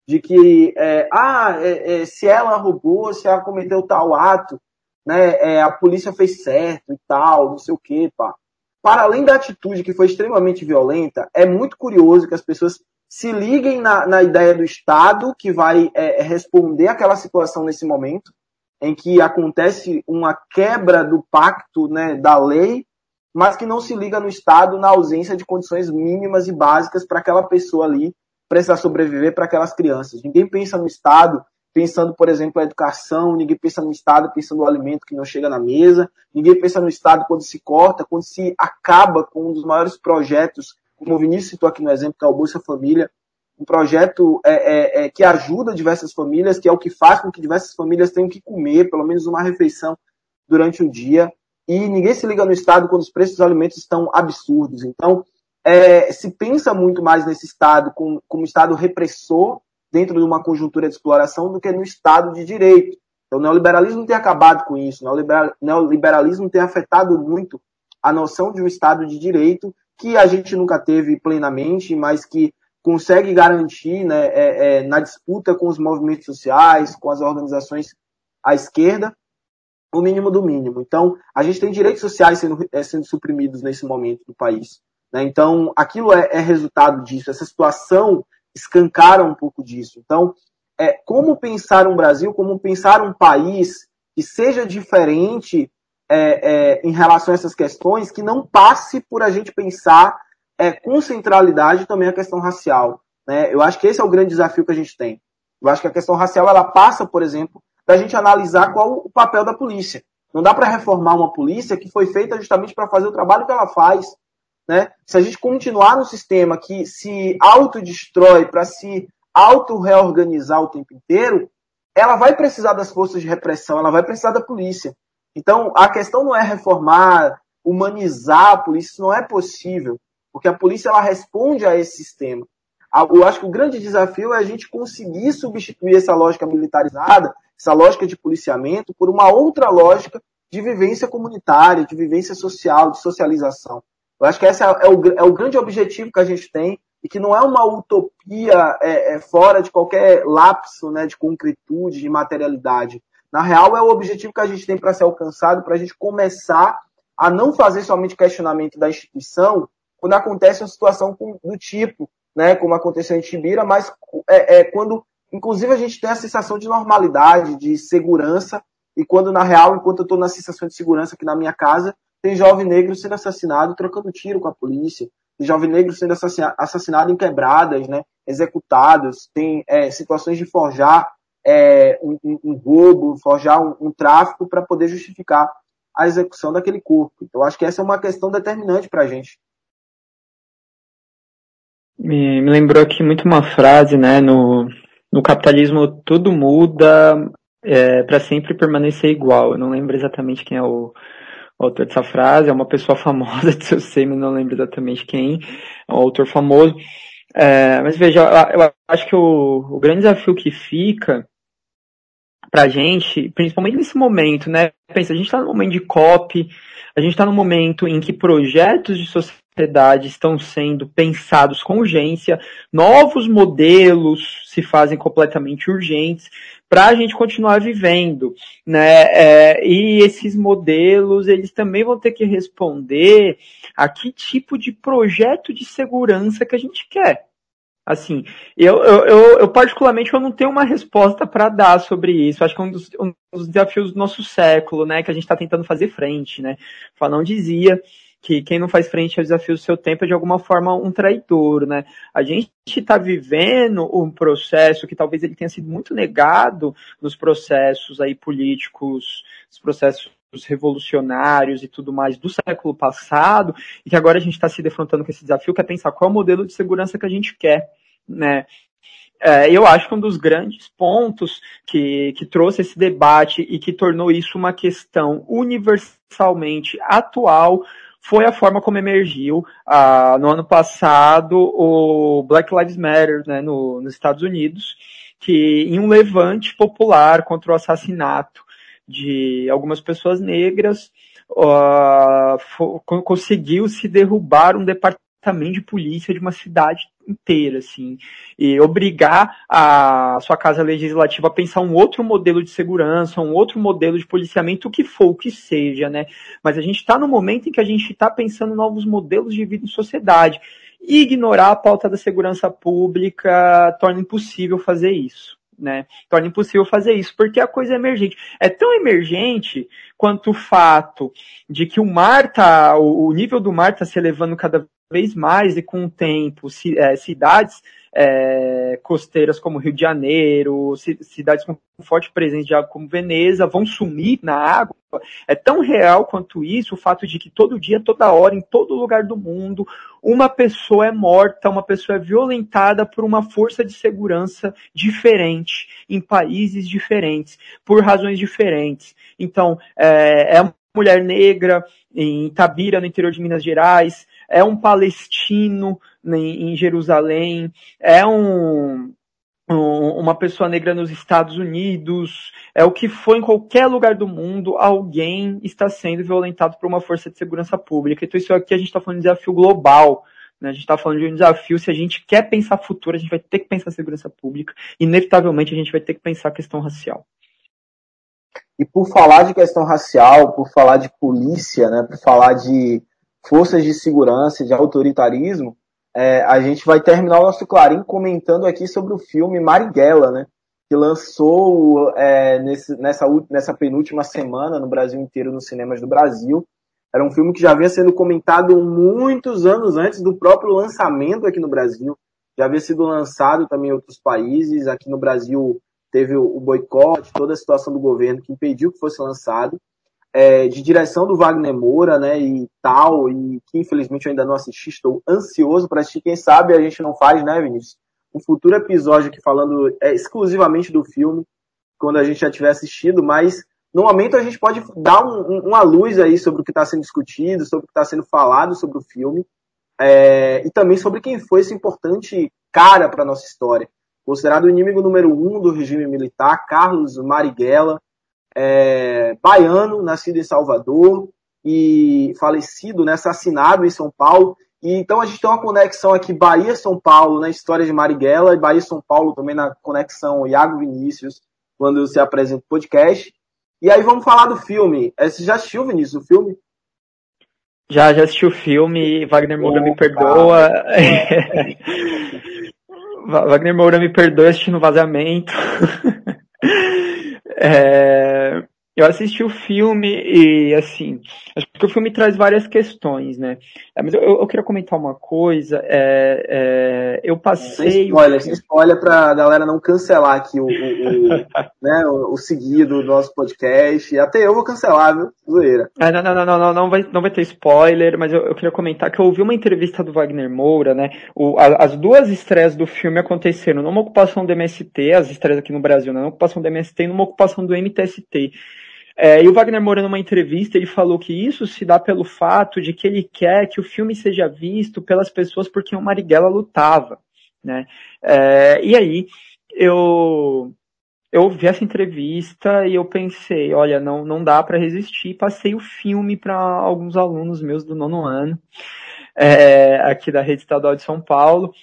de que, é, ah, é, se ela roubou, se ela cometeu tal ato, né, a polícia fez certo e tal, não sei o quê, pá. Para além da atitude que foi extremamente violenta, é muito curioso que as pessoas se liguem na, na ideia do Estado que vai é, é, responder àquela situação nesse momento, em que acontece uma quebra do pacto né, da lei mas que não se liga no Estado na ausência de condições mínimas e básicas para aquela pessoa ali precisar sobreviver para aquelas crianças. Ninguém pensa no Estado pensando, por exemplo, a educação, ninguém pensa no Estado pensando no alimento que não chega na mesa, ninguém pensa no Estado quando se corta, quando se acaba com um dos maiores projetos, como o Vinícius citou aqui no exemplo, que é o Bolsa Família, um projeto é, é, é, que ajuda diversas famílias, que é o que faz com que diversas famílias tenham que comer pelo menos uma refeição durante o dia. E ninguém se liga no Estado quando os preços dos alimentos estão absurdos. Então, é, se pensa muito mais nesse Estado como, como Estado repressor dentro de uma conjuntura de exploração do que no Estado de direito. Então, o neoliberalismo tem acabado com isso. O neoliberalismo tem afetado muito a noção de um Estado de direito que a gente nunca teve plenamente, mas que consegue garantir né, é, é, na disputa com os movimentos sociais, com as organizações à esquerda, o mínimo do mínimo. Então, a gente tem direitos sociais sendo, é, sendo suprimidos nesse momento do país. Né? Então, aquilo é, é, resultado disso. Essa situação escancara um pouco disso. Então, é, como pensar um Brasil, como pensar um país que seja diferente é, em relação a essas questões, que não passe por a gente pensar é, com centralidade também a questão racial. Né? Eu acho que esse é o grande desafio que a gente tem. Eu acho que a questão racial ela passa, por exemplo, da gente analisar qual o papel da polícia. Não dá para reformar uma polícia que foi feita justamente para fazer o trabalho que ela faz. Né? Se a gente continuar no sistema que se autodestrói para se auto-reorganizar o tempo inteiro, ela vai precisar das forças de repressão, ela vai precisar da polícia. Então, a questão não é reformar, humanizar a polícia, isso não é possível porque a polícia ela responde a esse sistema. Eu acho que o grande desafio é a gente conseguir substituir essa lógica militarizada, essa lógica de policiamento, por uma outra lógica de vivência comunitária, de vivência social, de socialização. Eu acho que esse é o, é o grande objetivo que a gente tem e que não é uma utopia é, é, fora de qualquer lapso né, de concretude, de materialidade. Na real, é o objetivo que a gente tem para ser alcançado, para a gente começar a não fazer somente questionamento da instituição, quando acontece uma situação do tipo, né, como aconteceu em Tibira, mas é, é, quando, inclusive, a gente tem a sensação de normalidade, de segurança, e quando, na real, enquanto eu estou na sensação de segurança aqui na minha casa, tem jovem negro sendo assassinado, trocando tiro com a polícia, tem jovem negro sendo assassinado em quebradas, né, executados, tem é, situações de forjar é, um, um, roubo, forjar um, um tráfico para poder justificar a execução daquele corpo. Então, acho que essa é uma questão determinante para a gente. Me, me lembrou aqui muito uma frase, né? No, no capitalismo tudo muda é, para sempre permanecer igual. Eu não lembro exatamente quem é o autor dessa frase, é uma pessoa famosa, se eu sei, mas não lembro exatamente quem, é um autor famoso. É, mas veja, eu acho que o, o grande desafio que fica pra gente, principalmente nesse momento, né? Pensa, a gente está no momento de COP, a gente está no momento em que projetos de sociedade estão sendo pensados com urgência, novos modelos se fazem completamente urgentes para a gente continuar vivendo, né? É, e esses modelos eles também vão ter que responder a que tipo de projeto de segurança que a gente quer. Assim, eu, eu, eu, eu particularmente eu não tenho uma resposta para dar sobre isso. Acho que é um dos, um dos desafios do nosso século, né, que a gente está tentando fazer frente, né? Fanon dizia que quem não faz frente ao desafio do seu tempo é de alguma forma um traidor, né? A gente está vivendo um processo que talvez ele tenha sido muito negado nos processos aí políticos, os processos revolucionários e tudo mais do século passado, e que agora a gente está se defrontando com esse desafio, que é pensar qual é o modelo de segurança que a gente quer, né? É, eu acho que um dos grandes pontos que, que trouxe esse debate e que tornou isso uma questão universalmente atual foi a forma como emergiu ah, no ano passado o Black Lives Matter né, no, nos Estados Unidos, que em um levante popular contra o assassinato de algumas pessoas negras, uh, conseguiu se derrubar um departamento também de polícia de uma cidade inteira, assim, e obrigar a sua casa legislativa a pensar um outro modelo de segurança, um outro modelo de policiamento, o que for, o que seja, né? Mas a gente está no momento em que a gente está pensando novos modelos de vida em sociedade. E ignorar a pauta da segurança pública torna impossível fazer isso. né? Torna impossível fazer isso, porque a coisa é emergente. É tão emergente quanto o fato de que o mar tá, o nível do mar está se elevando cada vez mais e com o tempo, é, cidades é, costeiras como Rio de Janeiro, cidades com forte presença de água como Veneza vão sumir na água. É tão real quanto isso o fato de que todo dia, toda hora, em todo lugar do mundo, uma pessoa é morta, uma pessoa é violentada por uma força de segurança diferente, em países diferentes, por razões diferentes. Então, é, é uma mulher negra em Itabira, no interior de Minas Gerais, é um palestino em Jerusalém, é um, uma pessoa negra nos Estados Unidos, é o que for em qualquer lugar do mundo, alguém está sendo violentado por uma força de segurança pública. Então isso aqui a gente está falando de desafio global. Né? A gente está falando de um desafio, se a gente quer pensar futuro, a gente vai ter que pensar segurança pública. Inevitavelmente a gente vai ter que pensar questão racial. E por falar de questão racial, por falar de polícia, né, por falar de forças de segurança, de autoritarismo, é, a gente vai terminar o nosso Clarim comentando aqui sobre o filme Marighella, né? Que lançou é, nesse, nessa, nessa penúltima semana no Brasil inteiro, nos cinemas do Brasil. Era um filme que já havia sido comentado muitos anos antes do próprio lançamento aqui no Brasil. Já havia sido lançado também em outros países. Aqui no Brasil teve o boicote, toda a situação do governo que impediu que fosse lançado é, de direção do Wagner Moura, né, e tal, e que infelizmente eu ainda não assisti, estou ansioso para assistir. Quem sabe a gente não faz, né, Vinícius? Um futuro episódio aqui falando é, exclusivamente do filme, quando a gente já tiver assistido, mas no momento a gente pode dar um, uma luz aí sobre o que está sendo discutido, sobre o que está sendo falado sobre o filme, é, e também sobre quem foi esse importante cara para nossa história. Considerado o inimigo número um do regime militar, Carlos Marighella, é, baiano, nascido em Salvador e falecido, né, assassinado em São Paulo. E, então a gente tem uma conexão aqui Bahia-São Paulo na história de Marighella e Bahia-São Paulo também na conexão Iago Vinícius, quando você apresenta o podcast. E aí vamos falar do filme. É, você já assistiu, Vinícius, o filme? Já, já assisti o filme, Wagner Moura oh, me perdoa. Wagner Moura me perdoa assistindo vazamento. É, eu assisti o filme e, assim, acho que o filme traz várias questões, né? É, mas eu, eu queria comentar uma coisa. É, é, eu passei. Spoiler, sem spoiler pra galera não cancelar aqui o, o, o né, o, o seguido do nosso podcast. Até eu vou cancelar, viu? Zoeira. É, não, não, não, não, não, vai, não vai ter spoiler, mas eu, eu queria comentar que eu ouvi uma entrevista do Wagner Moura, né? O, a, as duas estreias do filme aconteceram numa ocupação do MST, as estreias aqui no Brasil, né? numa ocupação do MST e numa ocupação do MTST. É, e o Wagner Moura, numa entrevista, ele falou que isso se dá pelo fato de que ele quer que o filme seja visto pelas pessoas por quem o Marighella lutava, né? É, e aí, eu, eu vi essa entrevista e eu pensei, olha, não, não dá para resistir. Passei o filme para alguns alunos meus do nono ano, é, aqui da Rede Estadual de São Paulo.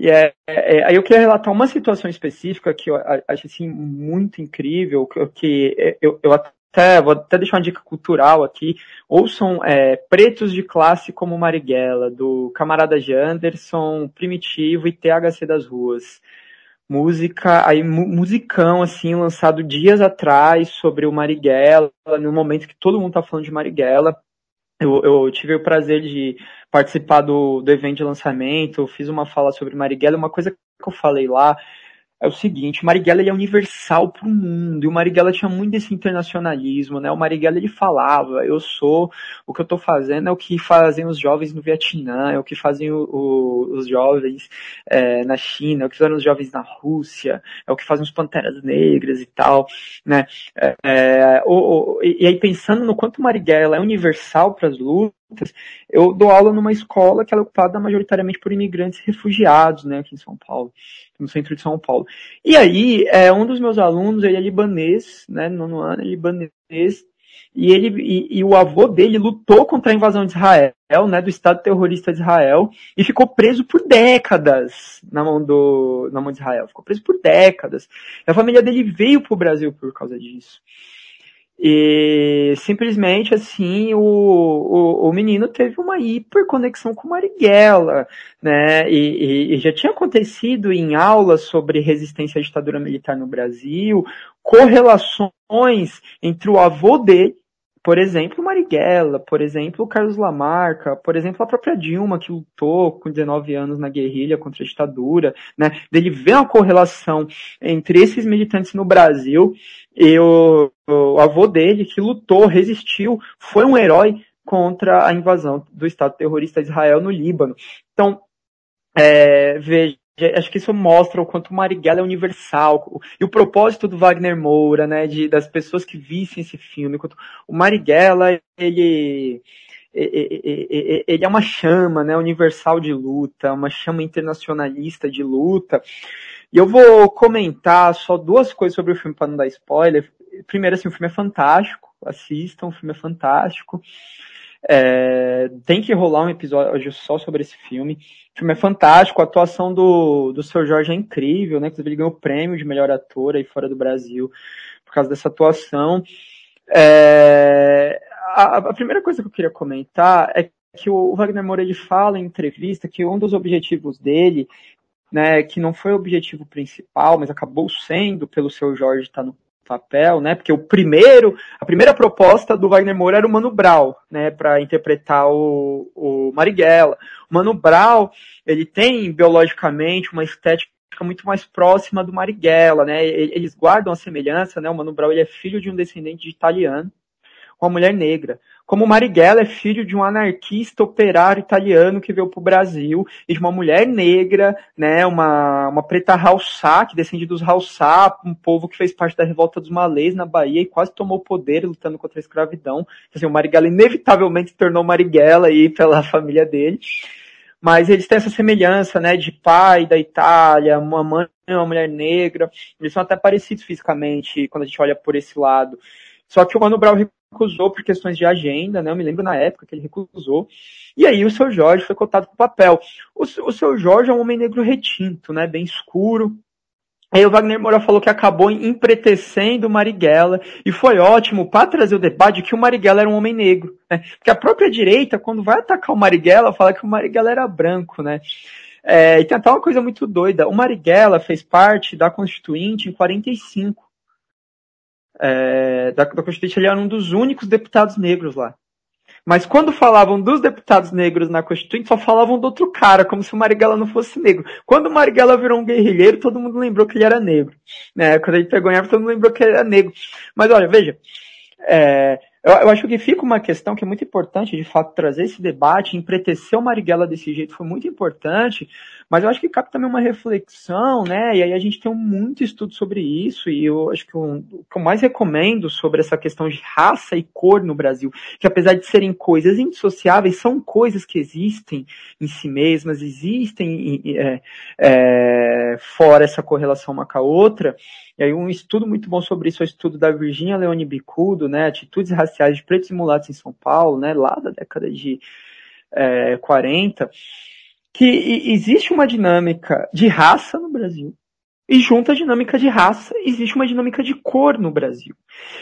E é, é, aí eu queria relatar uma situação específica que eu acho assim muito incrível, que, que eu, eu até vou até deixar uma dica cultural aqui. Ouçam é, Pretos de Classe como Marighella, do camarada Janderson, Primitivo e THC das Ruas. Música, aí musicão assim, lançado dias atrás sobre o Marighella, no momento que todo mundo tá falando de Marighella. Eu, eu, tive o prazer de participar do, do evento de lançamento, fiz uma fala sobre Marighella, uma coisa que eu falei lá é o seguinte, o Marighella ele é universal para o mundo, e o Marighella tinha muito esse internacionalismo, né? O Marighella ele falava, eu sou, o que eu estou fazendo é o que fazem os jovens no Vietnã, é o que fazem o, o, os jovens é, na China, é o que fazem os jovens na Rússia, é o que fazem os Panteras Negras e tal, né? É, é o, o, e aí pensando no quanto o Marighella é universal para as lutas, eu dou aula numa escola que é ocupada majoritariamente por imigrantes refugiados, né, aqui em São Paulo, no centro de São Paulo. E aí, é, um dos meus alunos, ele é libanês, né, no nono ano, é libanês, e ele e, e, o avô dele lutou contra a invasão de Israel, né, do Estado terrorista de Israel, e ficou preso por décadas na mão do na mão de Israel, ficou preso por décadas. E a família dele veio para o Brasil por causa disso. E simplesmente assim o, o, o menino teve uma hiperconexão com Marighella, né? E, e, e, já tinha acontecido em aulas sobre resistência à ditadura militar no Brasil, correlações entre o avô dele por exemplo, Marighella, por exemplo, Carlos Lamarca, por exemplo, a própria Dilma, que lutou com 19 anos na guerrilha contra a ditadura, né? Dele ver uma correlação entre esses militantes no Brasil e o, o avô dele, que lutou, resistiu, foi um herói contra a invasão do Estado terrorista Israel no Líbano. Então, é, veja, acho que isso mostra o quanto o Marighella é universal e o propósito do Wagner Moura, né, de das pessoas que vissem esse filme, o Marighella ele ele é uma chama, né, universal de luta, uma chama internacionalista de luta. E eu vou comentar só duas coisas sobre o filme para não dar spoiler. Primeiro, assim, o filme é fantástico, assistam, o filme é fantástico. É, tem que rolar um episódio só sobre esse filme. O filme é fantástico, a atuação do, do seu Jorge é incrível, né? Inclusive ele ganhou o prêmio de melhor ator aí fora do Brasil por causa dessa atuação. É, a, a, primeira coisa que eu queria comentar é que o Wagner Moura ele fala em entrevista que um dos objetivos dele, né, que não foi o objetivo principal, mas acabou sendo pelo seu Jorge estar no papel, né? Porque o primeiro, a primeira proposta do Wagner Moura era o Mano Brown, né, para interpretar o, o Marighella. O Mano Brown, ele tem biologicamente uma estética muito mais próxima do Marighella, né? Eles guardam a semelhança, né? O Mano Brown ele é filho de um descendente de italiano, uma mulher negra. Como Marighella é filho de um anarquista operário italiano que veio para o Brasil e de uma mulher negra, né, uma, uma preta Halsá, que descende dos Halsá, um povo que fez parte da revolta dos malês na Bahia e quase tomou poder lutando contra a escravidão. Assim, o Marighella inevitavelmente tornou Marighella aí pela família dele. Mas eles têm essa semelhança, né, de pai da Itália, uma mãe, uma mulher negra. Eles são até parecidos fisicamente quando a gente olha por esse lado. Só que o Mano Brown recusou por questões de agenda, né? Eu me lembro na época que ele recusou. E aí o seu Jorge foi cotado para o papel. O, seu Jorge é um homem negro retinto, né? Bem escuro. Aí o Wagner Moura falou que acabou empretecendo o Marighella e foi ótimo para trazer o debate que o Marighella era um homem negro, né? Porque a própria direita, quando vai atacar o Marighella, fala que o Marighella era branco, né? É, e tem até uma coisa muito doida. O Marighella fez parte da Constituinte em 45 é, da, da Constituinte, ele era um dos únicos deputados negros lá. Mas quando falavam dos deputados negros na Constituinte, só falavam do outro cara, como se o Marighella não fosse negro. Quando o Marighella virou um guerrilheiro, todo mundo lembrou que ele era negro. Né? Quando ele pegou em arma, todo mundo lembrou que ele era negro. Mas olha, veja, é, eu, eu, acho que fica uma questão que é muito importante, de fato, trazer esse debate, empretecer o Marighella desse jeito foi muito importante, mas eu acho que cabe também uma reflexão, né? E aí a gente tem muito estudo sobre isso, e eu acho que o, o que eu mais recomendo sobre essa questão de raça e cor no Brasil, que apesar de serem coisas indissociáveis, são coisas que existem em si mesmas, existem é, é, fora essa correlação uma com a outra. E aí um estudo muito bom sobre isso é o estudo da Virginia Leone Bicudo, né? Atitudes raciais de pretos e mulatos em São Paulo, né? Lá da década de é, 40 que existe uma dinâmica de raça no Brasil e junto à dinâmica de raça, existe uma dinâmica de cor no Brasil.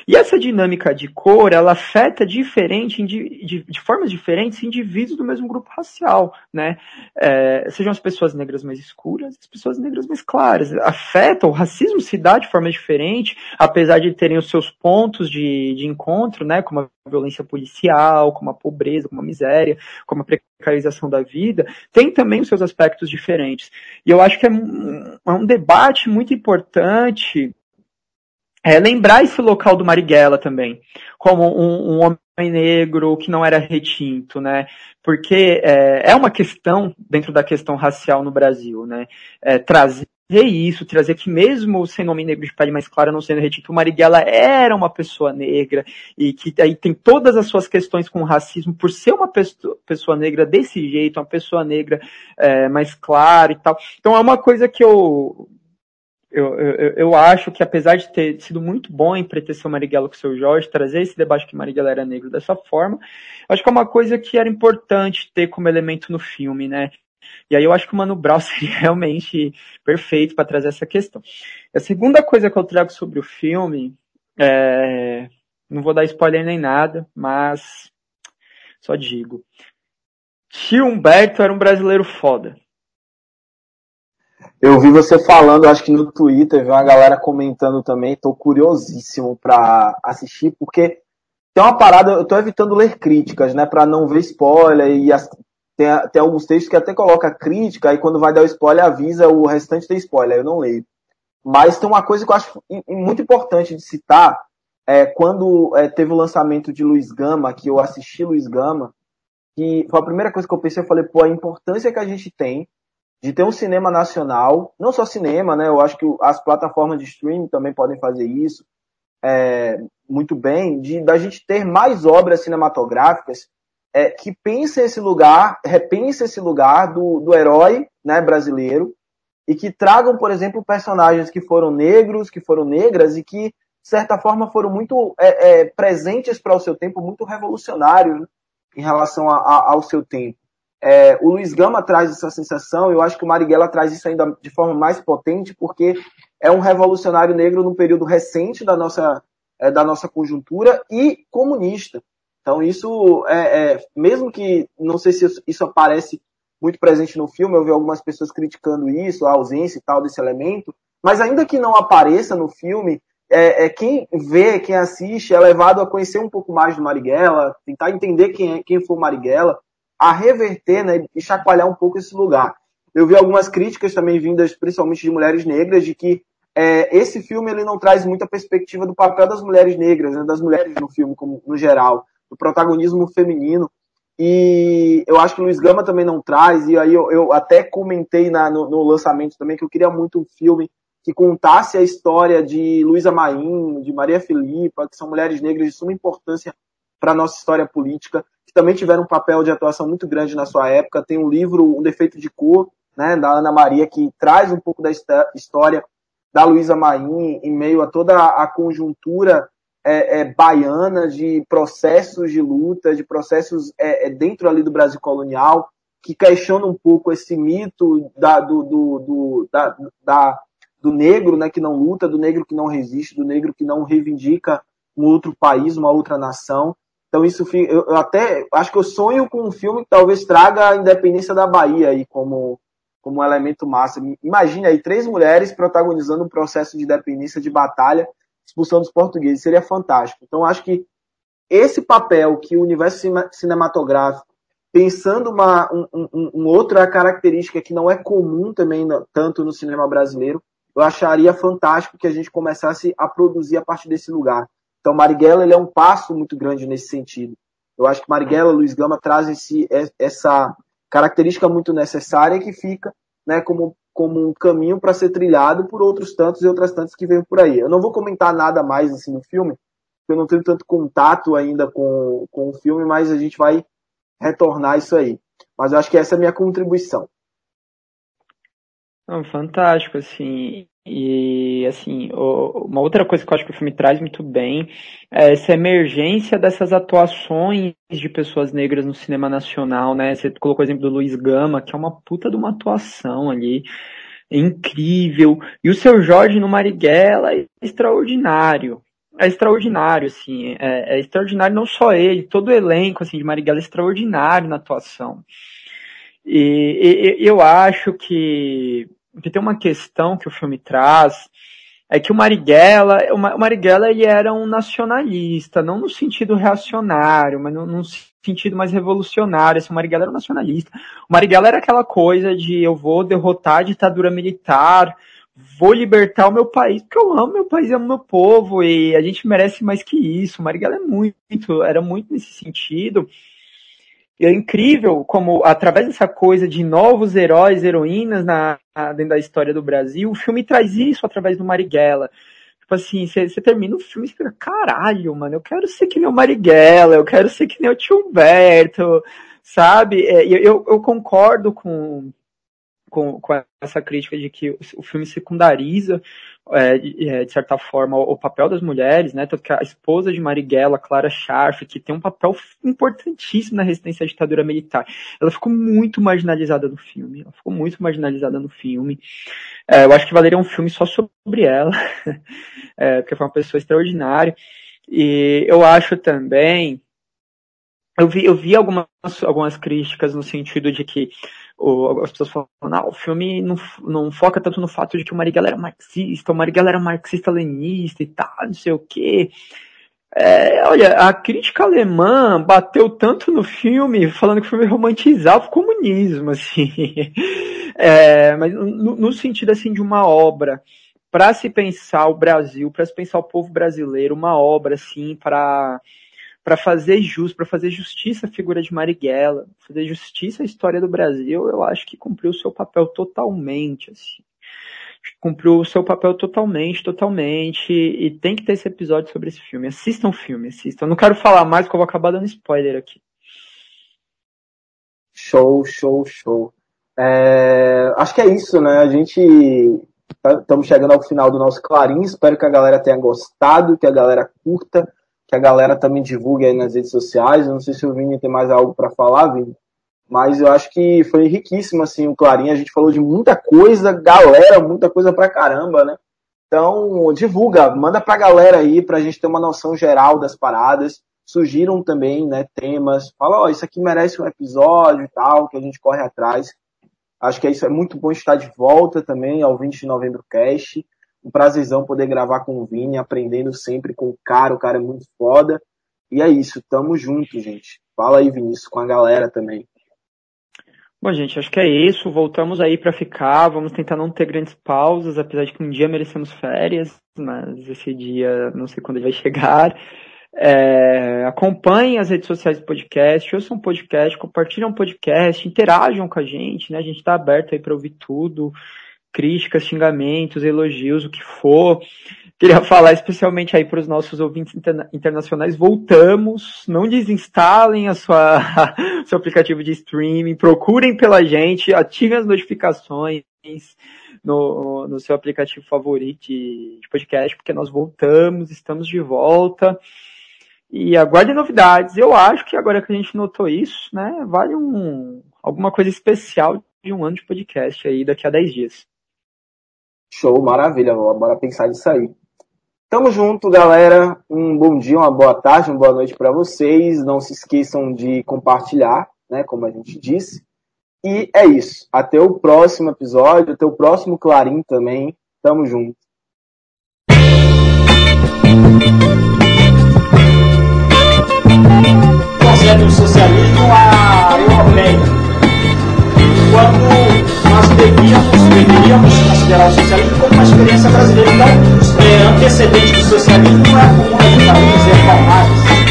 E essa dinâmica de cor, ela afeta diferente, de, formas diferentes, indivíduos do mesmo grupo racial, né? É, sejam as pessoas negras mais escuras, as pessoas negras mais claras. Afeta, o racismo se dá de forma diferente, apesar de terem os seus pontos de, de encontro, né? Como a violência policial, como a pobreza, como a miséria, como a precarização da vida, tem também os seus aspectos diferentes. E eu acho que é um, é um debate muito importante é, lembrar esse local do Marighella também, como um, um, homem negro que não era retinto, né? Porque é, é uma questão dentro da questão racial no Brasil, né? É, trazer isso, trazer que mesmo sendo homem negro de pele mais clara, não sendo retinto, o Marighella era uma pessoa negra e que aí tem todas as suas questões com racismo por ser uma pessoa, negra desse jeito, uma pessoa negra é, mais clara e tal. Então é uma coisa que eu eu, eu, eu, acho que apesar de ter sido muito bom em pretecer o Marighella com o seu Jorge, trazer esse debate que Marighella era negro dessa forma, acho que é uma coisa que era importante ter como elemento no filme, né? E aí eu acho que o Mano Brown seria realmente perfeito para trazer essa questão. A segunda coisa que eu trago sobre o filme é Não vou dar spoiler nem nada, mas só digo. Tio Humberto era um brasileiro foda. Eu vi você falando, acho que no Twitter, vi uma galera comentando também, tô curiosíssimo para assistir, porque tem uma parada, eu tô evitando ler críticas, né, para não ver spoiler, e as, tem, tem alguns textos que até coloca crítica, e quando vai dar o spoiler avisa o restante tem spoiler, eu não leio. Mas tem uma coisa que eu acho muito importante de citar, é, quando é, teve o lançamento de Luiz Gama, que eu assisti Luiz Gama, que foi a primeira coisa que eu pensei, eu falei, pô, a importância que a gente tem de ter um cinema nacional, não só cinema, né? Eu acho que as plataformas de streaming também podem fazer isso é, muito bem, de da gente ter mais obras cinematográficas é, que pensem esse lugar, repensem esse lugar do, do herói né, brasileiro e que tragam, por exemplo, personagens que foram negros, que foram negras e que, de certa forma, foram muito é, é presentes para o seu tempo, muito revolucionários né, em relação a, a, ao seu tempo. É, o Luiz Gama traz essa sensação, eu acho que o Marighella traz isso ainda de forma mais potente, porque é um revolucionário negro num período recente da nossa, é, da nossa conjuntura e comunista. Então isso, é, é, mesmo que, não sei se isso aparece muito presente no filme, eu vi algumas pessoas criticando isso, a ausência e tal desse elemento, mas ainda que não apareça no filme, é, é, quem vê, quem assiste, é levado a conhecer um pouco mais do Marighella, tentar entender quem, é, quem foi o Marighella, a reverter né, e chacoalhar um pouco esse lugar. Eu vi algumas críticas também vindas, principalmente de mulheres negras, de que é, esse filme ele não traz muita perspectiva do papel das mulheres negras, né, das mulheres no filme como, no geral, do protagonismo feminino. E eu acho que o Luiz Gama também não traz, e aí eu, eu até comentei na, no, no, lançamento também que eu queria muito um filme que contasse a história de Luísa Maim, de Maria Filipa, que são mulheres negras de suma importância para a nossa história política que também tiveram um papel de atuação muito grande na sua época. Tem um livro, Um Defeito de Cor, né, da Ana Maria, que traz um pouco da história da Luísa Maim em meio a toda a conjuntura é, é, baiana de processos de luta, de processos é, é dentro ali do Brasil colonial, que questiona um pouco esse mito da, do, do, do, da, da, do negro né, que não luta, do negro que não resiste, do negro que não reivindica um outro país, uma outra nação. Então isso eu até acho que eu sonho com um filme que talvez traga a independência da Bahia aí como como um elemento massa. Imagine aí três mulheres protagonizando um processo de independência de batalha, expulsando os portugueses, seria fantástico. Então acho que esse papel que o universo cinematográfico pensando uma um, um, um outra característica que não é comum também tanto no cinema brasileiro, eu acharia fantástico que a gente começasse a produzir a partir desse lugar então, Marighella ele é um passo muito grande nesse sentido. Eu acho que Marighella, Luiz Gama trazem esse, essa característica muito necessária que fica né, como, como um caminho para ser trilhado por outros tantos e outras tantas que vêm por aí. Eu não vou comentar nada mais assim no filme, porque eu não tenho tanto contato ainda com, com o filme, mas a gente vai retornar isso aí. Mas eu acho que essa é a minha contribuição. Fantástico, assim. E, assim, uma outra coisa que eu acho que o filme traz muito bem é essa emergência dessas atuações de pessoas negras no cinema nacional, né? Você colocou o exemplo do Luiz Gama, que é uma puta de uma atuação ali, incrível. E o seu Jorge no Marighella é extraordinário. É extraordinário, assim, é, é extraordinário não só ele, todo o elenco, assim, de Marighella é extraordinário na atuação. E, e eu acho que que tem uma questão que o filme traz, é que o Marighella, o Marighella ele era um nacionalista, não no sentido reacionário, mas num sentido mais revolucionário. Assim, o Marighella era um nacionalista. O Marighella era aquela coisa de eu vou derrotar a ditadura militar, vou libertar o meu país, porque eu amo meu país amo meu povo, e a gente merece mais que isso. O Marighella é muito, era muito nesse sentido. E é incrível como, através dessa coisa de novos heróis, heroínas na, dentro da história do Brasil, o filme traz isso através do Marighella. Tipo assim, você termina o filme e fica, caralho, mano, eu quero ser que nem o Marighella, eu quero ser que nem o tio Humberto, sabe? É, eu, eu concordo com, com, com essa crítica de que o filme secundariza é, de, é, de, certa forma, o, o, papel das mulheres, né? Tanto que a esposa de Marighella, Clara Scharf, que tem um papel importantíssimo na resistência à ditadura militar, ela ficou muito marginalizada no filme. Ela ficou muito marginalizada no filme. É, eu acho que valeria um filme só sobre ela, é, porque foi uma pessoa extraordinária. E eu acho também eu vi, eu vi algumas, algumas críticas no sentido de que o, as pessoas falam, não, o filme não, não foca tanto no fato de que o Marighella era marxista, o Marighella era marxista-leninista e tal, não sei o quê. É, olha, a crítica alemã bateu tanto no filme, falando que o filme romantizava o comunismo, assim. É, mas no, no, sentido, assim, de uma obra para se pensar o Brasil, para se pensar o povo brasileiro, uma obra, assim, para para fazer jus, para fazer justiça à figura de Marighella, fazer justiça à história do Brasil, eu acho que cumpriu o seu papel totalmente, assim. Cumpriu o seu papel totalmente, totalmente, e tem que ter esse episódio sobre esse filme. Assistam o filme, assistam. Eu não quero falar mais, porque eu vou acabar dando spoiler aqui. Show, show, show. É, acho que é isso, né? A gente estamos tá, chegando ao final do nosso Clarim. Espero que a galera tenha gostado, que a galera curta que a galera também divulgue aí nas redes sociais. Eu não sei se o Vini tem mais algo para falar, Vini, mas eu acho que foi riquíssimo assim o Clarinho. A gente falou de muita coisa, galera, muita coisa pra caramba, né? Então, divulga, manda pra galera aí pra gente ter uma noção geral das paradas. Surgiram também, né, temas. Fala, ó, oh, isso aqui merece um episódio e tal, que a gente corre atrás. Acho que isso é muito bom estar de volta também ao 20 de novembro cast um prazerzão poder gravar com o Vini, aprendendo sempre com o cara, o cara é muito foda. E é isso, tamo junto, gente. Fala aí, Vinícius, com a galera também. Bom, gente, acho que é isso. Voltamos aí para ficar. Vamos tentar não ter grandes pausas, apesar de que um dia merecemos férias, mas esse dia não sei quando ele vai chegar. É, acompanhem as redes sociais do podcast, ouçam podcast, compartilhem um podcast, interajam com a gente, né? A gente está aberto aí para ouvir tudo críticas, xingamentos, elogios, o que for. Queria falar especialmente aí para os nossos ouvintes interna internacionais, voltamos, não desinstalem a sua, seu aplicativo de streaming, procurem pela gente, ativem as notificações no, no seu aplicativo favorito de, podcast, porque nós voltamos, estamos de volta. E aguardem novidades. Eu acho que agora que a gente notou isso, né, vale um, alguma coisa especial de um ano de podcast aí daqui a 10 dias. Show, maravilha, bora pensar nisso aí. Tamo junto, galera. Um bom dia, uma boa tarde, uma boa noite para vocês. Não se esqueçam de compartilhar, né, como a gente disse. E é isso. Até o próximo episódio, até o próximo Clarim também. Tamo junto. Concebe o socialismo a europeia. Quando nós devíamos, deveríamos considerar o socialismo como uma experiência brasileira. Então, é, antecedente do socialismo não é comum a gente reformados.